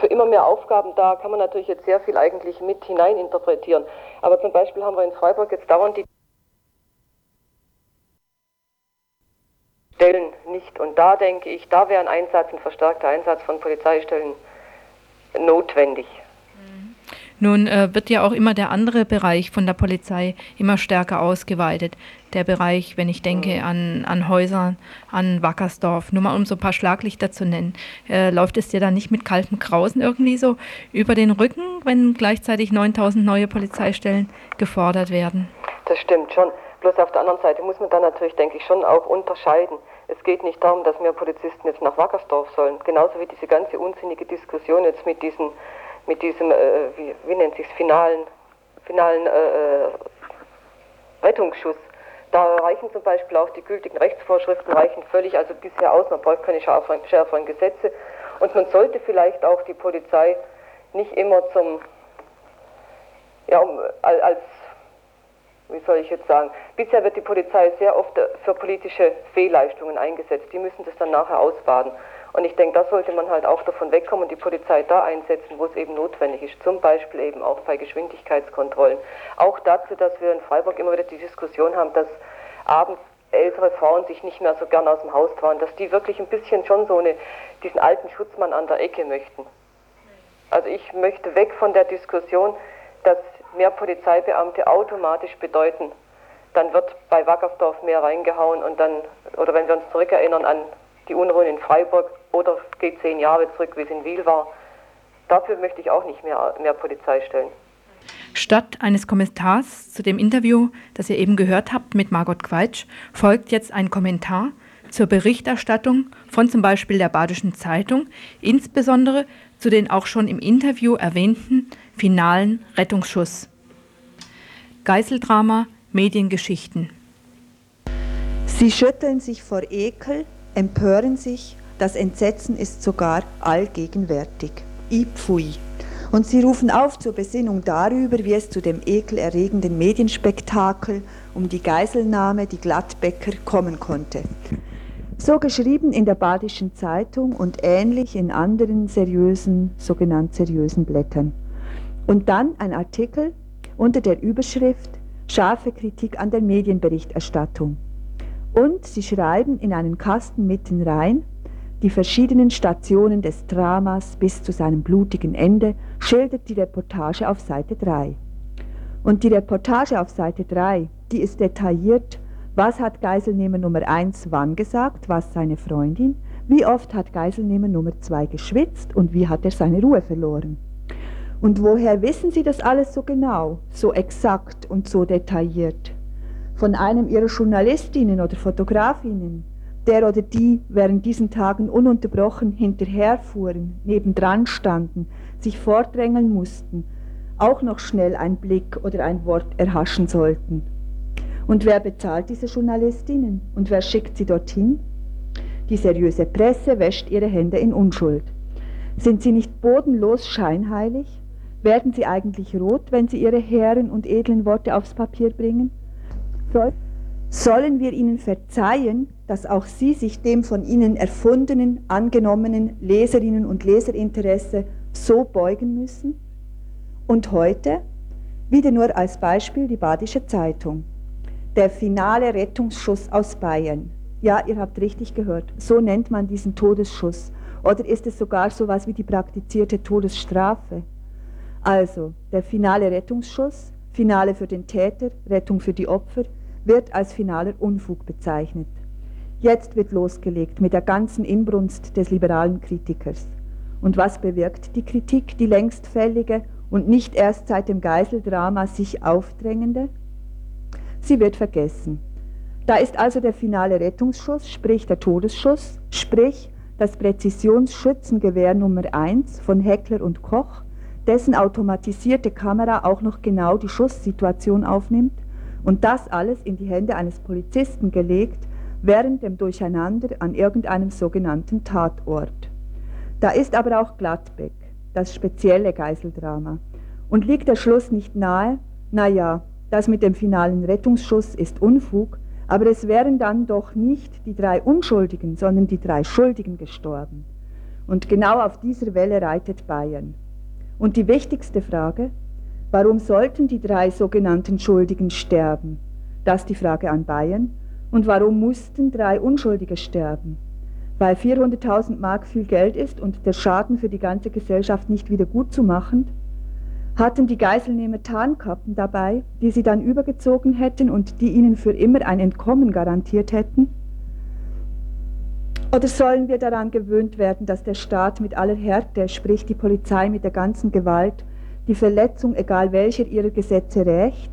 Speaker 12: Für immer mehr Aufgaben, da kann man natürlich jetzt sehr viel eigentlich mit hineininterpretieren. Aber zum Beispiel haben wir in Freiburg jetzt dauernd die Stellen nicht. Und da denke ich, da wäre ein Einsatz, ein verstärkter Einsatz von Polizeistellen notwendig.
Speaker 2: Nun äh, wird ja auch immer der andere Bereich von der Polizei immer stärker ausgeweitet. Der Bereich, wenn ich denke mhm. an, an Häuser, an Wackersdorf, nur mal um so ein paar Schlaglichter zu nennen. Äh, läuft es dir da nicht mit kaltem Krausen irgendwie so über den Rücken, wenn gleichzeitig 9000 neue Polizeistellen gefordert werden?
Speaker 12: Das stimmt schon. Bloß auf der anderen Seite muss man da natürlich, denke ich, schon auch unterscheiden. Es geht nicht darum, dass mehr Polizisten jetzt nach Wackersdorf sollen. Genauso wie diese ganze unsinnige Diskussion jetzt mit diesen mit diesem, äh, wie, wie nennt sich finalen, finalen äh, äh, Rettungsschuss. Da reichen zum Beispiel auch die gültigen Rechtsvorschriften reichen völlig, also bisher aus, man braucht keine schärferen, schärferen Gesetze. Und man sollte vielleicht auch die Polizei nicht immer zum, ja, um, als, wie soll ich jetzt sagen, bisher wird die Polizei sehr oft für politische Fehlleistungen eingesetzt. Die müssen das dann nachher ausbaden. Und ich denke, da sollte man halt auch davon wegkommen und die Polizei da einsetzen, wo es eben notwendig ist. Zum Beispiel eben auch bei Geschwindigkeitskontrollen. Auch dazu, dass wir in Freiburg immer wieder die Diskussion haben, dass abends ältere Frauen sich nicht mehr so gern aus dem Haus trauen, dass die wirklich ein bisschen schon so eine, diesen alten Schutzmann an der Ecke möchten. Also ich möchte weg von der Diskussion, dass mehr Polizeibeamte automatisch bedeuten, dann wird bei Wackersdorf mehr reingehauen und dann, oder wenn wir uns zurückerinnern an die Unruhen in Freiburg oder geht zehn Jahre zurück, wie es in Wiel war. Dafür möchte ich auch nicht mehr, mehr Polizei stellen.
Speaker 2: Statt eines Kommentars zu dem Interview, das ihr eben gehört habt mit Margot Quaitsch, folgt jetzt ein Kommentar zur Berichterstattung von zum Beispiel der Badischen Zeitung, insbesondere zu den auch schon im Interview erwähnten finalen Rettungsschuss. Geiseldrama, Mediengeschichten.
Speaker 13: Sie schütteln sich vor Ekel, empören sich, das Entsetzen ist sogar allgegenwärtig. I pfui. Und sie rufen auf zur Besinnung darüber, wie es zu dem ekelerregenden Medienspektakel um die Geiselnahme, die Gladbecker, kommen konnte. So geschrieben in der Badischen Zeitung und ähnlich in anderen seriösen, sogenannt seriösen Blättern. Und dann ein Artikel unter der Überschrift Scharfe Kritik an der Medienberichterstattung. Und sie schreiben in einen Kasten mitten rein, die verschiedenen Stationen des Dramas bis zu seinem blutigen Ende schildert die Reportage auf Seite 3. Und die Reportage auf Seite 3, die ist detailliert, was hat Geiselnehmer Nummer 1 wann gesagt, was seine Freundin, wie oft hat Geiselnehmer Nummer 2 geschwitzt und wie hat er seine Ruhe verloren. Und woher wissen Sie das alles so genau, so exakt und so detailliert? von einem ihrer Journalistinnen oder Fotografinnen, der oder die während diesen Tagen ununterbrochen hinterherfuhren, nebendran standen, sich vordrängeln mussten, auch noch schnell ein Blick oder ein Wort erhaschen sollten. Und wer bezahlt diese Journalistinnen und wer schickt sie dorthin? Die seriöse Presse wäscht ihre Hände in Unschuld. Sind sie nicht bodenlos scheinheilig? Werden sie eigentlich rot, wenn sie ihre hehren und edlen Worte aufs Papier bringen? Sollen wir ihnen verzeihen, dass auch sie sich dem von ihnen erfundenen, angenommenen Leserinnen und Leserinteresse so beugen müssen? Und heute, wieder nur als Beispiel die Badische Zeitung, der finale Rettungsschuss aus Bayern. Ja, ihr habt richtig gehört, so nennt man diesen Todesschuss. Oder ist es sogar so etwas wie die praktizierte Todesstrafe? Also, der finale Rettungsschuss, Finale für den Täter, Rettung für die Opfer, wird als finaler Unfug bezeichnet. Jetzt wird losgelegt mit der ganzen Inbrunst des liberalen Kritikers. Und was bewirkt die Kritik, die längst fällige und nicht erst seit dem Geiseldrama sich aufdrängende? Sie wird vergessen. Da ist also der finale Rettungsschuss, sprich der Todesschuss, sprich das Präzisionsschützengewehr Nummer 1 von Heckler und Koch, dessen automatisierte Kamera auch noch genau die Schusssituation aufnimmt und das alles in die Hände eines Polizisten gelegt, während dem Durcheinander an irgendeinem sogenannten Tatort. Da ist aber auch Gladbeck, das spezielle Geiseldrama. Und liegt der Schluss nicht nahe? Na ja, das mit dem finalen Rettungsschuss ist Unfug, aber es wären dann doch nicht die drei Unschuldigen, sondern die drei Schuldigen gestorben. Und genau auf dieser Welle reitet Bayern. Und die wichtigste Frage, warum sollten die drei sogenannten Schuldigen sterben? Das ist die Frage an Bayern. Und warum mussten drei Unschuldige sterben? Weil 400.000 Mark viel Geld ist und der Schaden für die ganze Gesellschaft nicht wieder gut zu machen? Hatten die Geiselnehmer Tarnkappen dabei, die sie dann übergezogen hätten und die ihnen für immer ein Entkommen garantiert hätten? Oder sollen wir daran gewöhnt werden, dass der Staat mit aller Härte, sprich die Polizei mit der ganzen Gewalt, die Verletzung egal welcher ihrer Gesetze rächt?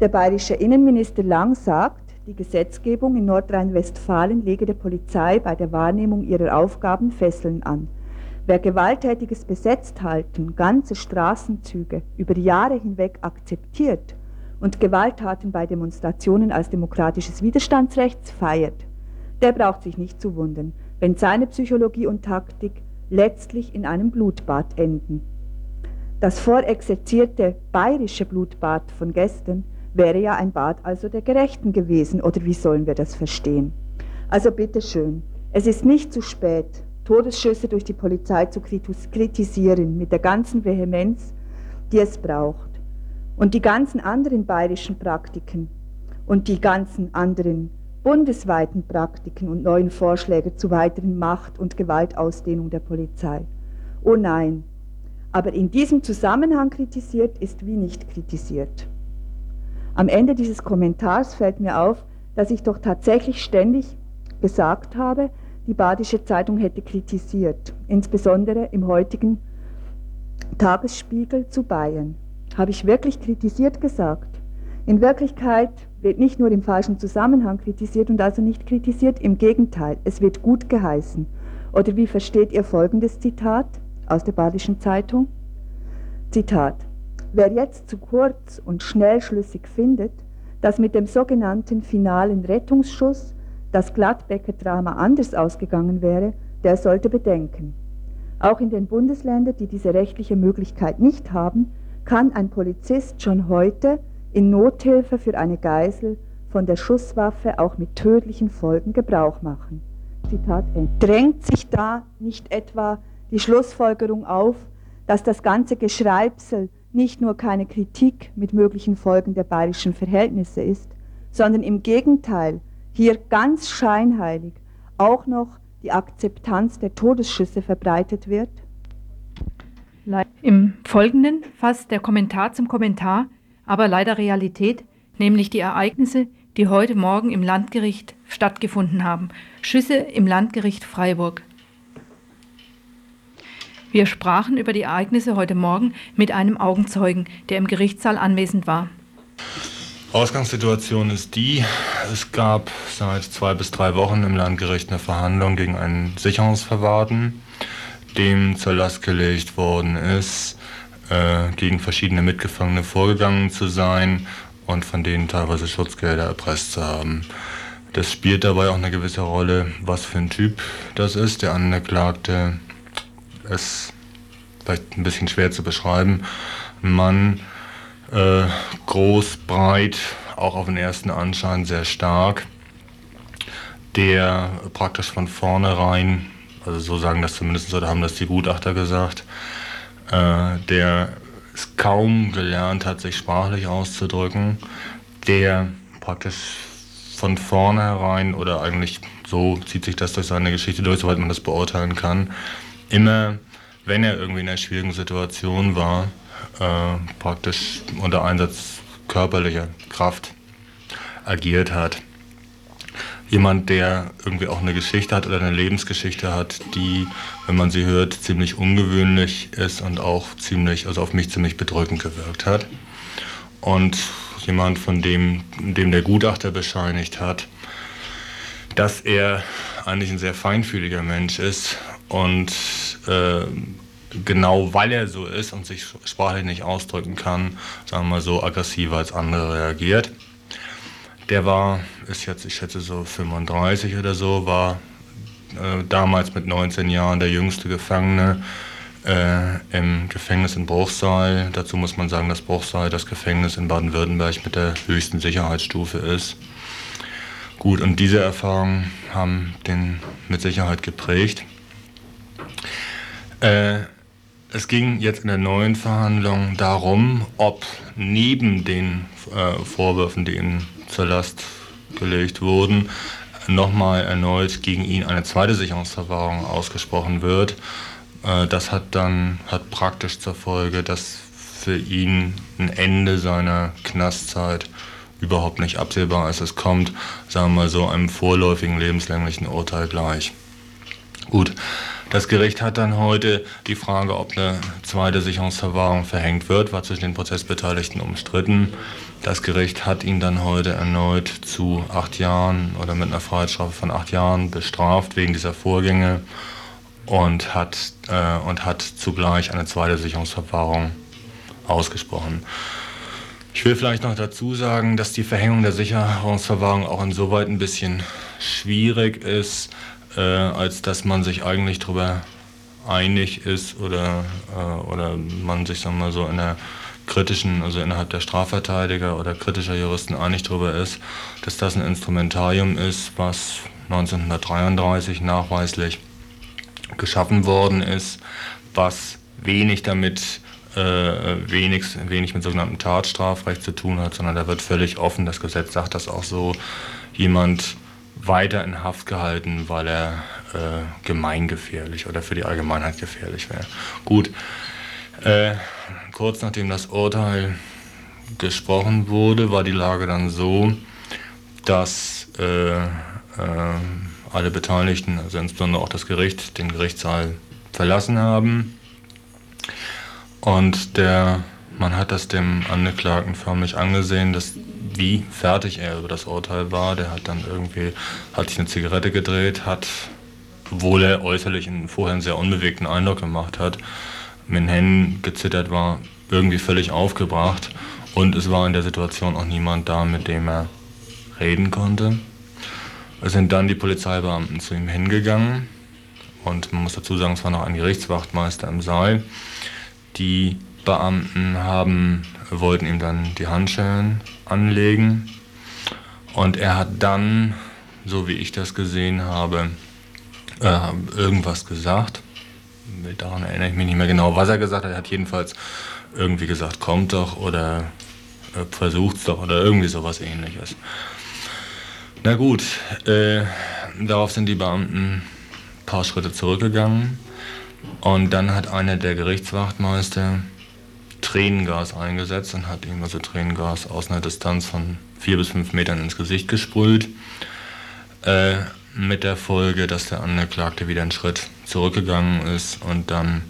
Speaker 13: Der bayerische Innenminister Lang sagt, die Gesetzgebung in Nordrhein-Westfalen lege der Polizei bei der Wahrnehmung ihrer Aufgaben Fesseln an. Wer gewalttätiges Besetzthalten ganze Straßenzüge über Jahre hinweg akzeptiert und Gewalttaten bei Demonstrationen als demokratisches Widerstandsrecht feiert, der braucht sich nicht zu wundern, wenn seine Psychologie und Taktik letztlich in einem Blutbad enden. Das vorexerzierte bayerische Blutbad von gestern wäre ja ein Bad also der Gerechten gewesen, oder wie sollen wir das verstehen? Also bitteschön, es ist nicht zu spät, Todesschüsse durch die Polizei zu kritisieren, mit der ganzen Vehemenz, die es braucht. Und die ganzen anderen bayerischen Praktiken und die ganzen anderen bundesweiten Praktiken und neuen Vorschläge zu weiteren Macht- und Gewaltausdehnung der Polizei. Oh nein, aber in diesem Zusammenhang kritisiert ist wie nicht kritisiert. Am Ende dieses Kommentars fällt mir auf, dass ich doch tatsächlich ständig gesagt habe, die Badische Zeitung hätte kritisiert, insbesondere im heutigen Tagesspiegel zu Bayern. Habe ich wirklich kritisiert gesagt? In Wirklichkeit wird nicht nur im falschen Zusammenhang kritisiert und also nicht kritisiert, im Gegenteil, es wird gut geheißen. Oder wie versteht ihr folgendes Zitat aus der Badischen Zeitung? Zitat Wer jetzt zu kurz und schnellschlüssig findet, dass mit dem sogenannten finalen Rettungsschuss das Gladbecker Drama anders ausgegangen wäre, der sollte bedenken. Auch in den Bundesländern, die diese rechtliche Möglichkeit nicht haben, kann ein Polizist schon heute in Nothilfe für eine Geisel von der Schusswaffe auch mit tödlichen Folgen Gebrauch machen. Zitat Ende. Drängt sich da nicht etwa die Schlussfolgerung auf, dass das ganze Geschreibsel nicht nur keine Kritik mit möglichen Folgen der bayerischen Verhältnisse ist, sondern im Gegenteil hier ganz scheinheilig auch noch die Akzeptanz der Todesschüsse verbreitet wird?
Speaker 2: Im Folgenden fasst der Kommentar zum Kommentar aber leider Realität, nämlich die Ereignisse, die heute Morgen im Landgericht stattgefunden haben. Schüsse im Landgericht Freiburg. Wir sprachen über die Ereignisse heute Morgen mit einem Augenzeugen, der im Gerichtssaal anwesend war.
Speaker 14: Ausgangssituation ist die, es gab seit zwei bis drei Wochen im Landgericht eine Verhandlung gegen einen Sicherungsverwahrten, dem zur Last gelegt worden ist, äh, gegen verschiedene Mitgefangene vorgegangen zu sein und von denen teilweise Schutzgelder erpresst zu haben. Das spielt dabei auch eine gewisse Rolle, was für ein Typ das ist. Der Angeklagte ist vielleicht ein bisschen schwer zu beschreiben. Ein Mann, äh, groß, breit, auch auf den ersten Anschein sehr stark, der praktisch von vornherein, also so sagen das zumindest, oder haben das die Gutachter gesagt, äh, der es kaum gelernt hat, sich sprachlich auszudrücken, der praktisch von vornherein oder eigentlich so zieht sich das durch seine Geschichte durch, soweit man das beurteilen kann, immer, wenn er irgendwie in einer schwierigen Situation war, äh, praktisch unter Einsatz körperlicher Kraft agiert hat. Jemand, der irgendwie auch eine Geschichte hat oder eine Lebensgeschichte hat, die, wenn man sie hört, ziemlich ungewöhnlich ist und auch ziemlich, also auf mich ziemlich bedrückend gewirkt hat. Und jemand, von dem, dem der Gutachter bescheinigt hat, dass er eigentlich ein sehr feinfühliger Mensch ist und äh, genau weil er so ist und sich sprachlich nicht ausdrücken kann, sagen wir mal so aggressiver als andere reagiert. Der war, ist jetzt, ich schätze so 35 oder so, war äh, damals mit 19 Jahren der jüngste Gefangene äh, im Gefängnis in Bruchsal. Dazu muss man sagen, dass Bruchsal das Gefängnis in Baden-Württemberg mit der höchsten Sicherheitsstufe ist. Gut, und diese Erfahrungen haben den mit Sicherheit geprägt. Äh, es ging jetzt in der neuen Verhandlung darum, ob neben den äh, Vorwürfen, die ihm zur Last gelegt wurden, nochmal erneut gegen ihn eine zweite Sicherungsverwahrung ausgesprochen wird. Äh, das hat dann hat praktisch zur Folge, dass für ihn ein Ende seiner Knastzeit überhaupt nicht absehbar ist. Es kommt, sagen wir mal so, einem vorläufigen lebenslänglichen Urteil gleich. Gut, das Gericht hat dann heute die Frage, ob eine zweite Sicherungsverwahrung verhängt wird, war zwischen den Prozessbeteiligten umstritten. Das Gericht hat ihn dann heute erneut zu acht Jahren oder mit einer Freiheitsstrafe von acht Jahren bestraft wegen dieser Vorgänge und hat, äh, und hat zugleich eine zweite Sicherungsverwahrung ausgesprochen. Ich will vielleicht noch dazu sagen, dass die Verhängung der Sicherungsverwahrung auch insoweit ein bisschen schwierig ist, äh, als dass man sich eigentlich darüber einig ist oder, äh, oder man sich sagen wir mal so in der kritischen, also innerhalb der Strafverteidiger oder kritischer Juristen einig darüber ist, dass das ein Instrumentarium ist, was 1933 nachweislich geschaffen worden ist, was wenig damit äh, wenig, wenig mit sogenanntem Tatstrafrecht zu tun hat, sondern da wird völlig offen, das Gesetz sagt das auch so, jemand weiter in Haft gehalten, weil er äh, gemeingefährlich oder für die Allgemeinheit gefährlich wäre. Gut, äh, kurz nachdem das Urteil gesprochen wurde, war die Lage dann so, dass äh, äh, alle Beteiligten, also insbesondere auch das Gericht, den Gerichtssaal verlassen haben. Und der, man hat das dem Angeklagten förmlich angesehen, dass wie fertig er über das Urteil war. Der hat dann irgendwie, hat sich eine Zigarette gedreht, hat, obwohl er äußerlich einen vorher sehr unbewegten Eindruck gemacht hat, mit den Händen gezittert war, irgendwie völlig aufgebracht. Und es war in der Situation auch niemand da, mit dem er reden konnte. Es sind dann die Polizeibeamten zu ihm hingegangen. Und man muss dazu sagen, es war noch ein Gerichtswachtmeister im Saal. Die Beamten haben, wollten ihm dann die Handschellen anlegen. Und er hat dann, so wie ich das gesehen habe, äh, irgendwas gesagt. Daran erinnere ich mich nicht mehr genau, was er gesagt hat. Er hat jedenfalls irgendwie gesagt, kommt doch oder äh, versucht's doch oder irgendwie sowas ähnliches. Na gut, äh, darauf sind die Beamten ein paar Schritte zurückgegangen und dann hat einer der Gerichtswachtmeister Tränengas eingesetzt und hat ihm also Tränengas aus einer Distanz von vier bis fünf Metern ins Gesicht gesprüht. Äh, mit der Folge, dass der Angeklagte wieder einen Schritt zurückgegangen ist und dann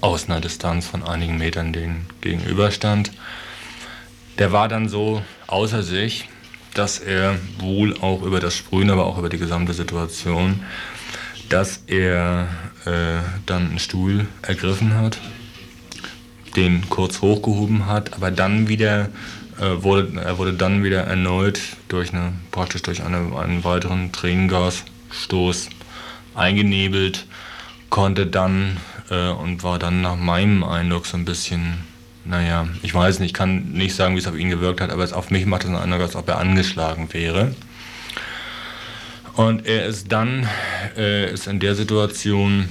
Speaker 14: aus einer Distanz von einigen Metern den gegenüberstand. Der war dann so außer sich, dass er wohl auch über das Sprühen, aber auch über die gesamte Situation, dass er äh, dann einen Stuhl ergriffen hat den kurz hochgehoben hat, aber dann wieder äh, wurde, er wurde dann wieder erneut durch eine, praktisch durch eine, einen weiteren Tränengasstoß eingenebelt, konnte dann äh, und war dann nach meinem Eindruck so ein bisschen, naja, ich weiß nicht, ich kann nicht sagen, wie es auf ihn gewirkt hat, aber es auf mich macht es einen Eindruck, als ob er angeschlagen wäre. Und er ist dann, äh, ist in der Situation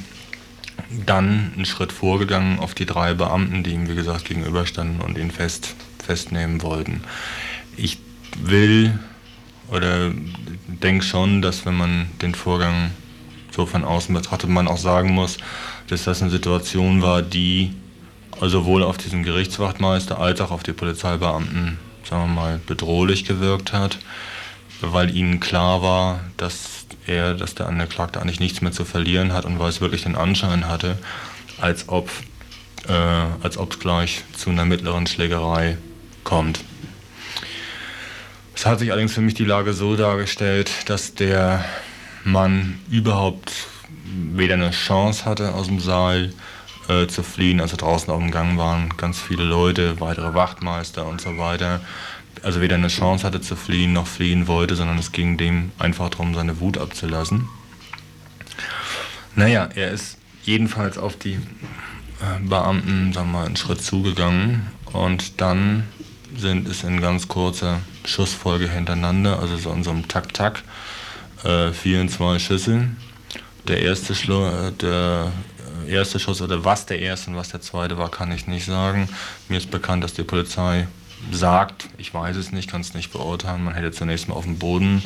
Speaker 14: dann einen Schritt vorgegangen auf die drei Beamten, die ihm, wie gesagt, gegenüberstanden und ihn fest, festnehmen wollten. Ich will oder denke schon, dass wenn man den Vorgang so von außen betrachtet, man auch sagen muss, dass das eine Situation war, die sowohl auf diesen Gerichtswachtmeister als auch auf die Polizeibeamten sagen wir mal, bedrohlich gewirkt hat, weil ihnen klar war, dass er, dass der Angeklagte eigentlich nichts mehr zu verlieren hat und weil es wirklich den Anschein hatte, als ob äh, es gleich zu einer mittleren Schlägerei kommt. Es hat sich allerdings für mich die Lage so dargestellt, dass der Mann überhaupt weder eine Chance hatte, aus dem Saal äh, zu fliehen, als er draußen auf dem Gang waren ganz viele Leute, weitere Wachtmeister und so weiter. Also weder eine Chance hatte zu fliehen, noch fliehen wollte, sondern es ging dem einfach darum, seine Wut abzulassen. Naja, er ist jedenfalls auf die äh, Beamten sagen wir mal, einen Schritt zugegangen und dann sind es in ganz kurzer Schussfolge hintereinander, also so in so einem Tak-Tak, äh, vier in zwei Schüsse. Der erste, Schlu äh, der äh, erste Schuss oder was der erste und was der zweite war, kann ich nicht sagen. Mir ist bekannt, dass die Polizei sagt, ich weiß es nicht, kann es nicht beurteilen, man hätte zunächst mal auf den Boden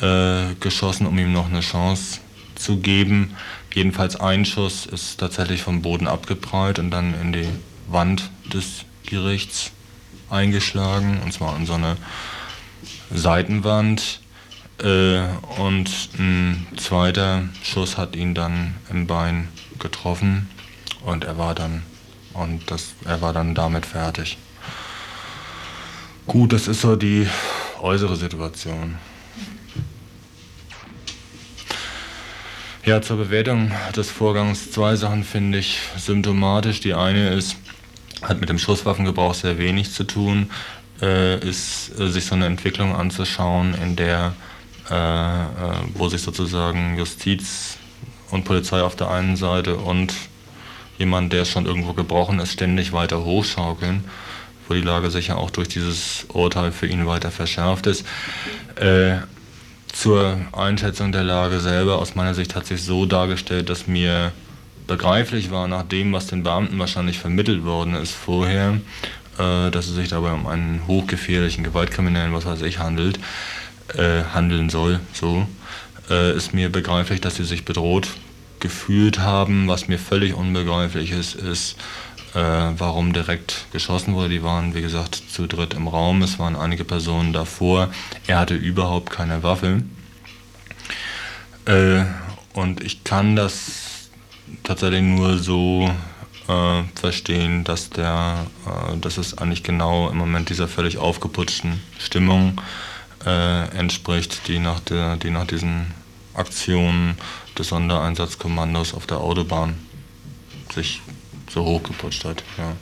Speaker 14: äh, geschossen, um ihm noch eine Chance zu geben. Jedenfalls ein Schuss ist tatsächlich vom Boden abgeprallt und dann in die Wand des Gerichts eingeschlagen, und zwar in so eine Seitenwand. Äh, und ein zweiter Schuss hat ihn dann im Bein getroffen und er war dann und das, er war dann damit fertig. Gut, das ist so die äußere Situation. Ja, zur Bewertung des Vorgangs zwei Sachen finde ich symptomatisch. Die eine ist, hat mit dem Schusswaffengebrauch sehr wenig zu tun, äh, ist äh, sich so eine Entwicklung anzuschauen, in der, äh, äh, wo sich sozusagen Justiz und Polizei auf der einen Seite und jemand, der schon irgendwo gebrochen ist, ständig weiter hochschaukeln, wo die Lage sicher auch durch dieses Urteil für ihn weiter verschärft ist. Äh, zur Einschätzung der Lage selber aus meiner Sicht hat sich so dargestellt, dass mir begreiflich war, nach dem, was den Beamten wahrscheinlich vermittelt worden ist vorher, äh, dass es sich dabei um einen hochgefährlichen Gewaltkriminellen, was weiß ich, handelt, äh, handeln soll, so, äh, ist mir begreiflich, dass sie sich bedroht gefühlt haben. Was mir völlig unbegreiflich ist, ist, äh, warum direkt geschossen wurde. Die waren, wie gesagt, zu dritt im Raum. Es waren einige Personen davor. Er hatte überhaupt keine Waffe. Äh, und ich kann das tatsächlich nur so äh, verstehen, dass, der, äh, dass es eigentlich genau im Moment dieser völlig aufgeputschten Stimmung äh, entspricht, die nach, der, die nach diesen Aktionen des Sondereinsatzkommandos auf der Autobahn sich so hochgeputscht hat. Ja.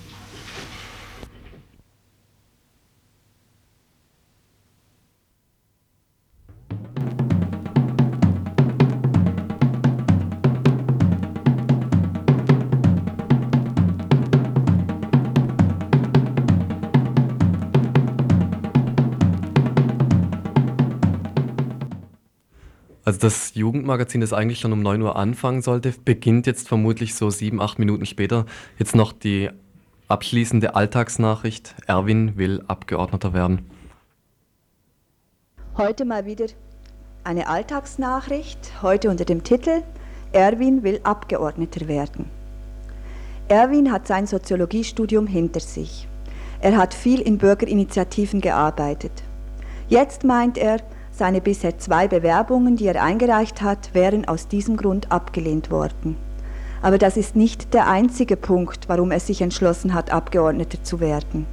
Speaker 3: Also das Jugendmagazin, das eigentlich schon um 9 Uhr anfangen sollte, beginnt jetzt vermutlich so sieben, acht Minuten später. Jetzt noch die abschließende Alltagsnachricht. Erwin will Abgeordneter werden.
Speaker 13: Heute mal wieder eine Alltagsnachricht, heute unter dem Titel Erwin will Abgeordneter werden. Erwin hat sein Soziologiestudium hinter sich. Er hat viel in Bürgerinitiativen gearbeitet. Jetzt meint er, seine bisher zwei Bewerbungen, die er eingereicht hat, wären aus diesem Grund abgelehnt worden. Aber das ist nicht der einzige Punkt, warum er sich entschlossen hat, Abgeordneter zu werden.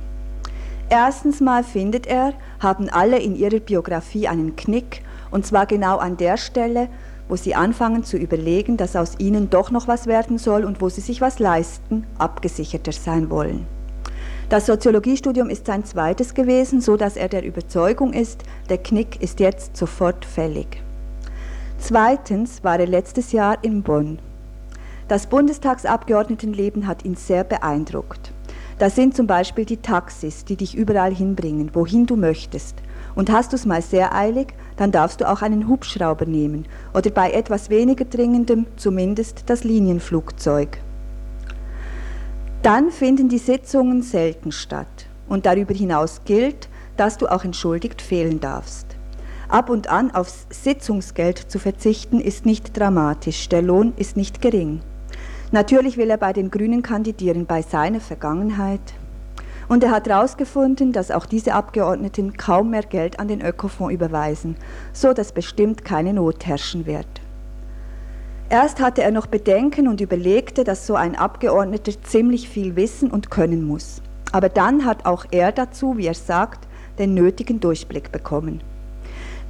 Speaker 13: Erstens mal findet er, haben alle in ihrer Biografie einen Knick, und zwar genau an der Stelle, wo sie anfangen zu überlegen, dass aus ihnen doch noch was werden soll und wo sie sich was leisten, abgesicherter sein wollen. Das Soziologiestudium ist sein zweites gewesen, so dass er der Überzeugung ist, der Knick ist jetzt sofort fällig. Zweitens war er letztes Jahr in Bonn. Das Bundestagsabgeordnetenleben hat ihn sehr beeindruckt. Da sind zum Beispiel die Taxis, die dich überall hinbringen, wohin du möchtest. Und hast du es mal sehr eilig, dann darfst du auch einen Hubschrauber nehmen oder bei etwas weniger dringendem zumindest das Linienflugzeug. Dann finden die Sitzungen selten statt und darüber hinaus gilt, dass du auch entschuldigt fehlen darfst. Ab und an aufs Sitzungsgeld zu verzichten ist nicht dramatisch, der Lohn ist nicht gering. Natürlich will er bei den Grünen kandidieren, bei seiner Vergangenheit. Und er hat herausgefunden, dass auch diese Abgeordneten kaum mehr Geld an den Ökofonds überweisen, so dass bestimmt keine Not herrschen wird. Erst hatte er noch Bedenken und überlegte, dass so ein Abgeordneter ziemlich viel wissen und können muss. Aber dann hat auch er dazu, wie er sagt, den nötigen Durchblick bekommen.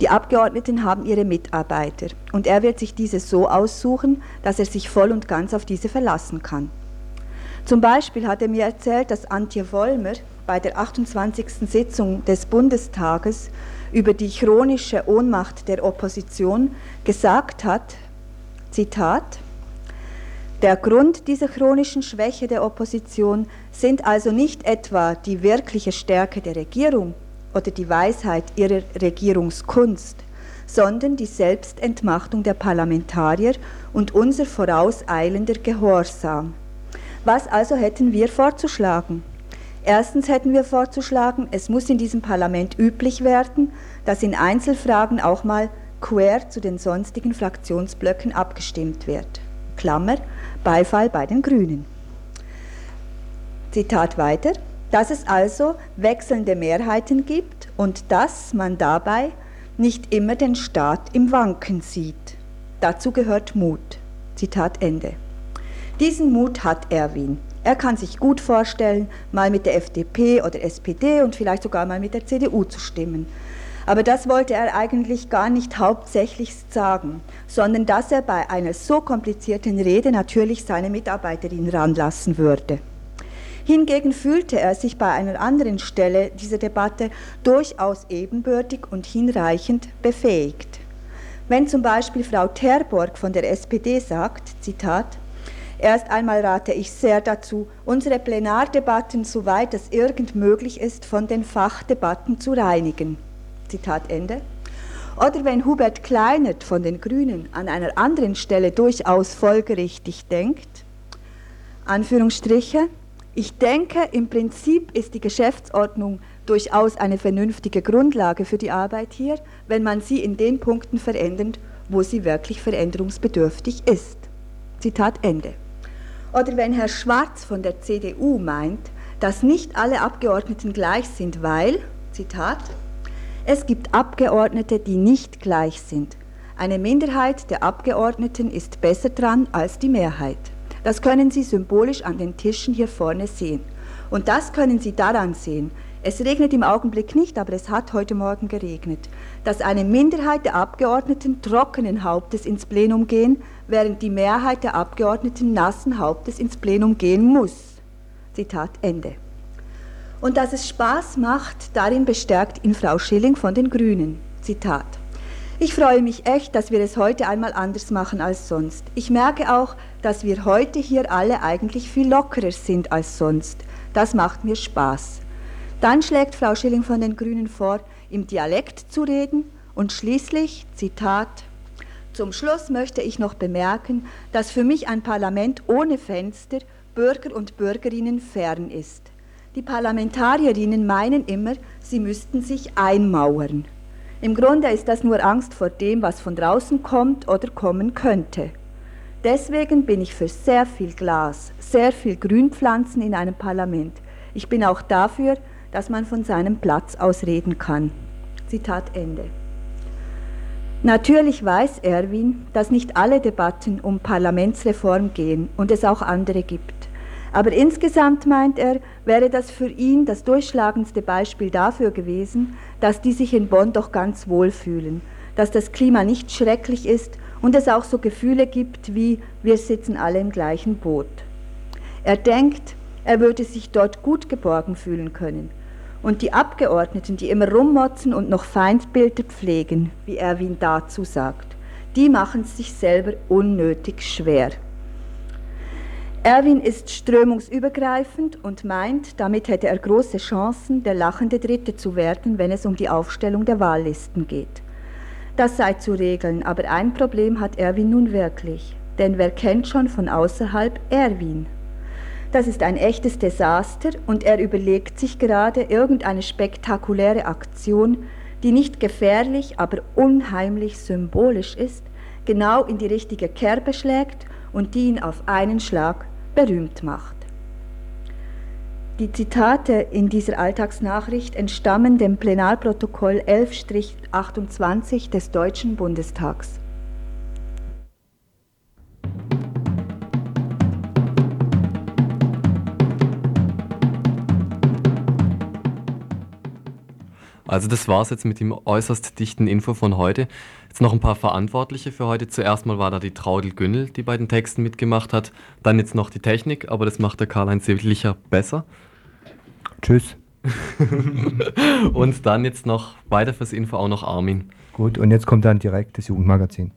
Speaker 13: Die Abgeordneten haben ihre Mitarbeiter und er wird sich diese so aussuchen, dass er sich voll und ganz auf diese verlassen kann. Zum Beispiel hat er mir erzählt, dass Antje Wollmer bei der 28. Sitzung des Bundestages über die chronische Ohnmacht der Opposition gesagt hat, Zitat, der Grund dieser chronischen Schwäche der Opposition sind also nicht etwa die wirkliche Stärke der Regierung oder die Weisheit ihrer Regierungskunst, sondern die Selbstentmachtung der Parlamentarier und unser vorauseilender Gehorsam. Was also hätten wir vorzuschlagen? Erstens hätten wir vorzuschlagen, es muss in diesem Parlament üblich werden, dass in Einzelfragen auch mal quer zu den sonstigen Fraktionsblöcken abgestimmt wird. Klammer, Beifall bei den Grünen. Zitat weiter, dass es also wechselnde Mehrheiten gibt und dass man dabei nicht immer den Staat im Wanken sieht. Dazu gehört Mut. Zitat Ende. Diesen Mut hat Erwin. Er kann sich gut vorstellen, mal mit der FDP oder SPD und vielleicht sogar mal mit der CDU zu stimmen. Aber das wollte er eigentlich gar nicht hauptsächlich sagen, sondern dass er bei einer so komplizierten Rede natürlich seine Mitarbeiterin ranlassen würde. Hingegen fühlte er sich bei einer anderen Stelle dieser Debatte durchaus ebenbürtig und hinreichend befähigt. Wenn zum Beispiel Frau Terborg von der SPD sagt, Zitat, Erst einmal rate ich sehr dazu, unsere Plenardebatten, soweit es irgend möglich ist, von den Fachdebatten zu reinigen. Zitat Ende. Oder wenn Hubert Kleinert von den Grünen an einer anderen Stelle durchaus folgerichtig denkt, Anführungsstriche, ich denke, im Prinzip ist die Geschäftsordnung durchaus eine vernünftige Grundlage für die Arbeit hier, wenn man sie in den Punkten verändert, wo sie wirklich veränderungsbedürftig ist. Zitat Ende. Oder wenn Herr Schwarz von der CDU meint, dass nicht alle Abgeordneten gleich sind, weil, Zitat, es gibt Abgeordnete, die nicht gleich sind. Eine Minderheit der Abgeordneten ist besser dran als die Mehrheit. Das können Sie symbolisch an den Tischen hier vorne sehen. Und das können Sie daran sehen. Es regnet im Augenblick nicht, aber es hat heute Morgen geregnet, dass eine Minderheit der Abgeordneten trockenen Hauptes ins Plenum gehen, während die Mehrheit der Abgeordneten nassen Hauptes ins Plenum gehen muss. Zitat Ende. Und dass es Spaß macht, darin bestärkt ihn Frau Schilling von den Grünen. Zitat. Ich freue mich echt, dass wir es heute einmal anders machen als sonst. Ich merke auch, dass wir heute hier alle eigentlich viel lockerer sind als sonst. Das macht mir Spaß. Dann schlägt Frau Schilling von den Grünen vor, im Dialekt zu reden und schließlich, Zitat, zum Schluss möchte ich noch bemerken, dass für mich ein Parlament ohne Fenster Bürger und Bürgerinnen fern ist. Die Parlamentarierinnen meinen immer, sie müssten sich einmauern. Im Grunde ist das nur Angst vor dem, was von draußen kommt oder kommen könnte. Deswegen bin ich für sehr viel Glas, sehr viel Grünpflanzen in einem Parlament. Ich bin auch dafür, dass man von seinem Platz aus reden kann. Zitat Ende. Natürlich weiß Erwin, dass nicht alle Debatten um Parlamentsreform gehen und es auch andere gibt. Aber insgesamt meint er, wäre das für ihn das durchschlagendste Beispiel dafür gewesen, dass die sich in Bonn doch ganz wohl fühlen, dass das Klima nicht schrecklich ist und es auch so Gefühle gibt wie wir sitzen alle im gleichen Boot. Er denkt, er würde sich dort gut geborgen fühlen können. Und die Abgeordneten, die immer rummotzen und noch Feindbilder pflegen, wie Erwin dazu sagt, die machen es sich selber unnötig schwer. Erwin ist strömungsübergreifend und meint, damit hätte er große Chancen, der lachende Dritte zu werden, wenn es um die Aufstellung der Wahllisten geht. Das sei zu regeln, aber ein Problem hat Erwin nun wirklich. Denn wer kennt schon von außerhalb Erwin? Das ist ein echtes Desaster und er überlegt sich gerade irgendeine spektakuläre Aktion, die nicht gefährlich, aber unheimlich symbolisch ist, genau in die richtige Kerbe schlägt und die ihn auf einen Schlag berühmt macht. Die Zitate in dieser Alltagsnachricht entstammen dem Plenarprotokoll 11-28 des Deutschen Bundestags.
Speaker 3: Also das war's jetzt mit dem äußerst dichten Info von heute. Jetzt noch ein paar Verantwortliche für heute. Zuerst mal war da die Traudel Günnel, die bei den Texten mitgemacht hat. Dann jetzt noch die Technik, aber das macht der Karl-Heinz Sittlicher besser.
Speaker 5: Tschüss.
Speaker 3: und dann jetzt noch weiter fürs Info auch noch Armin.
Speaker 5: Gut, und jetzt kommt dann direkt das Jugendmagazin.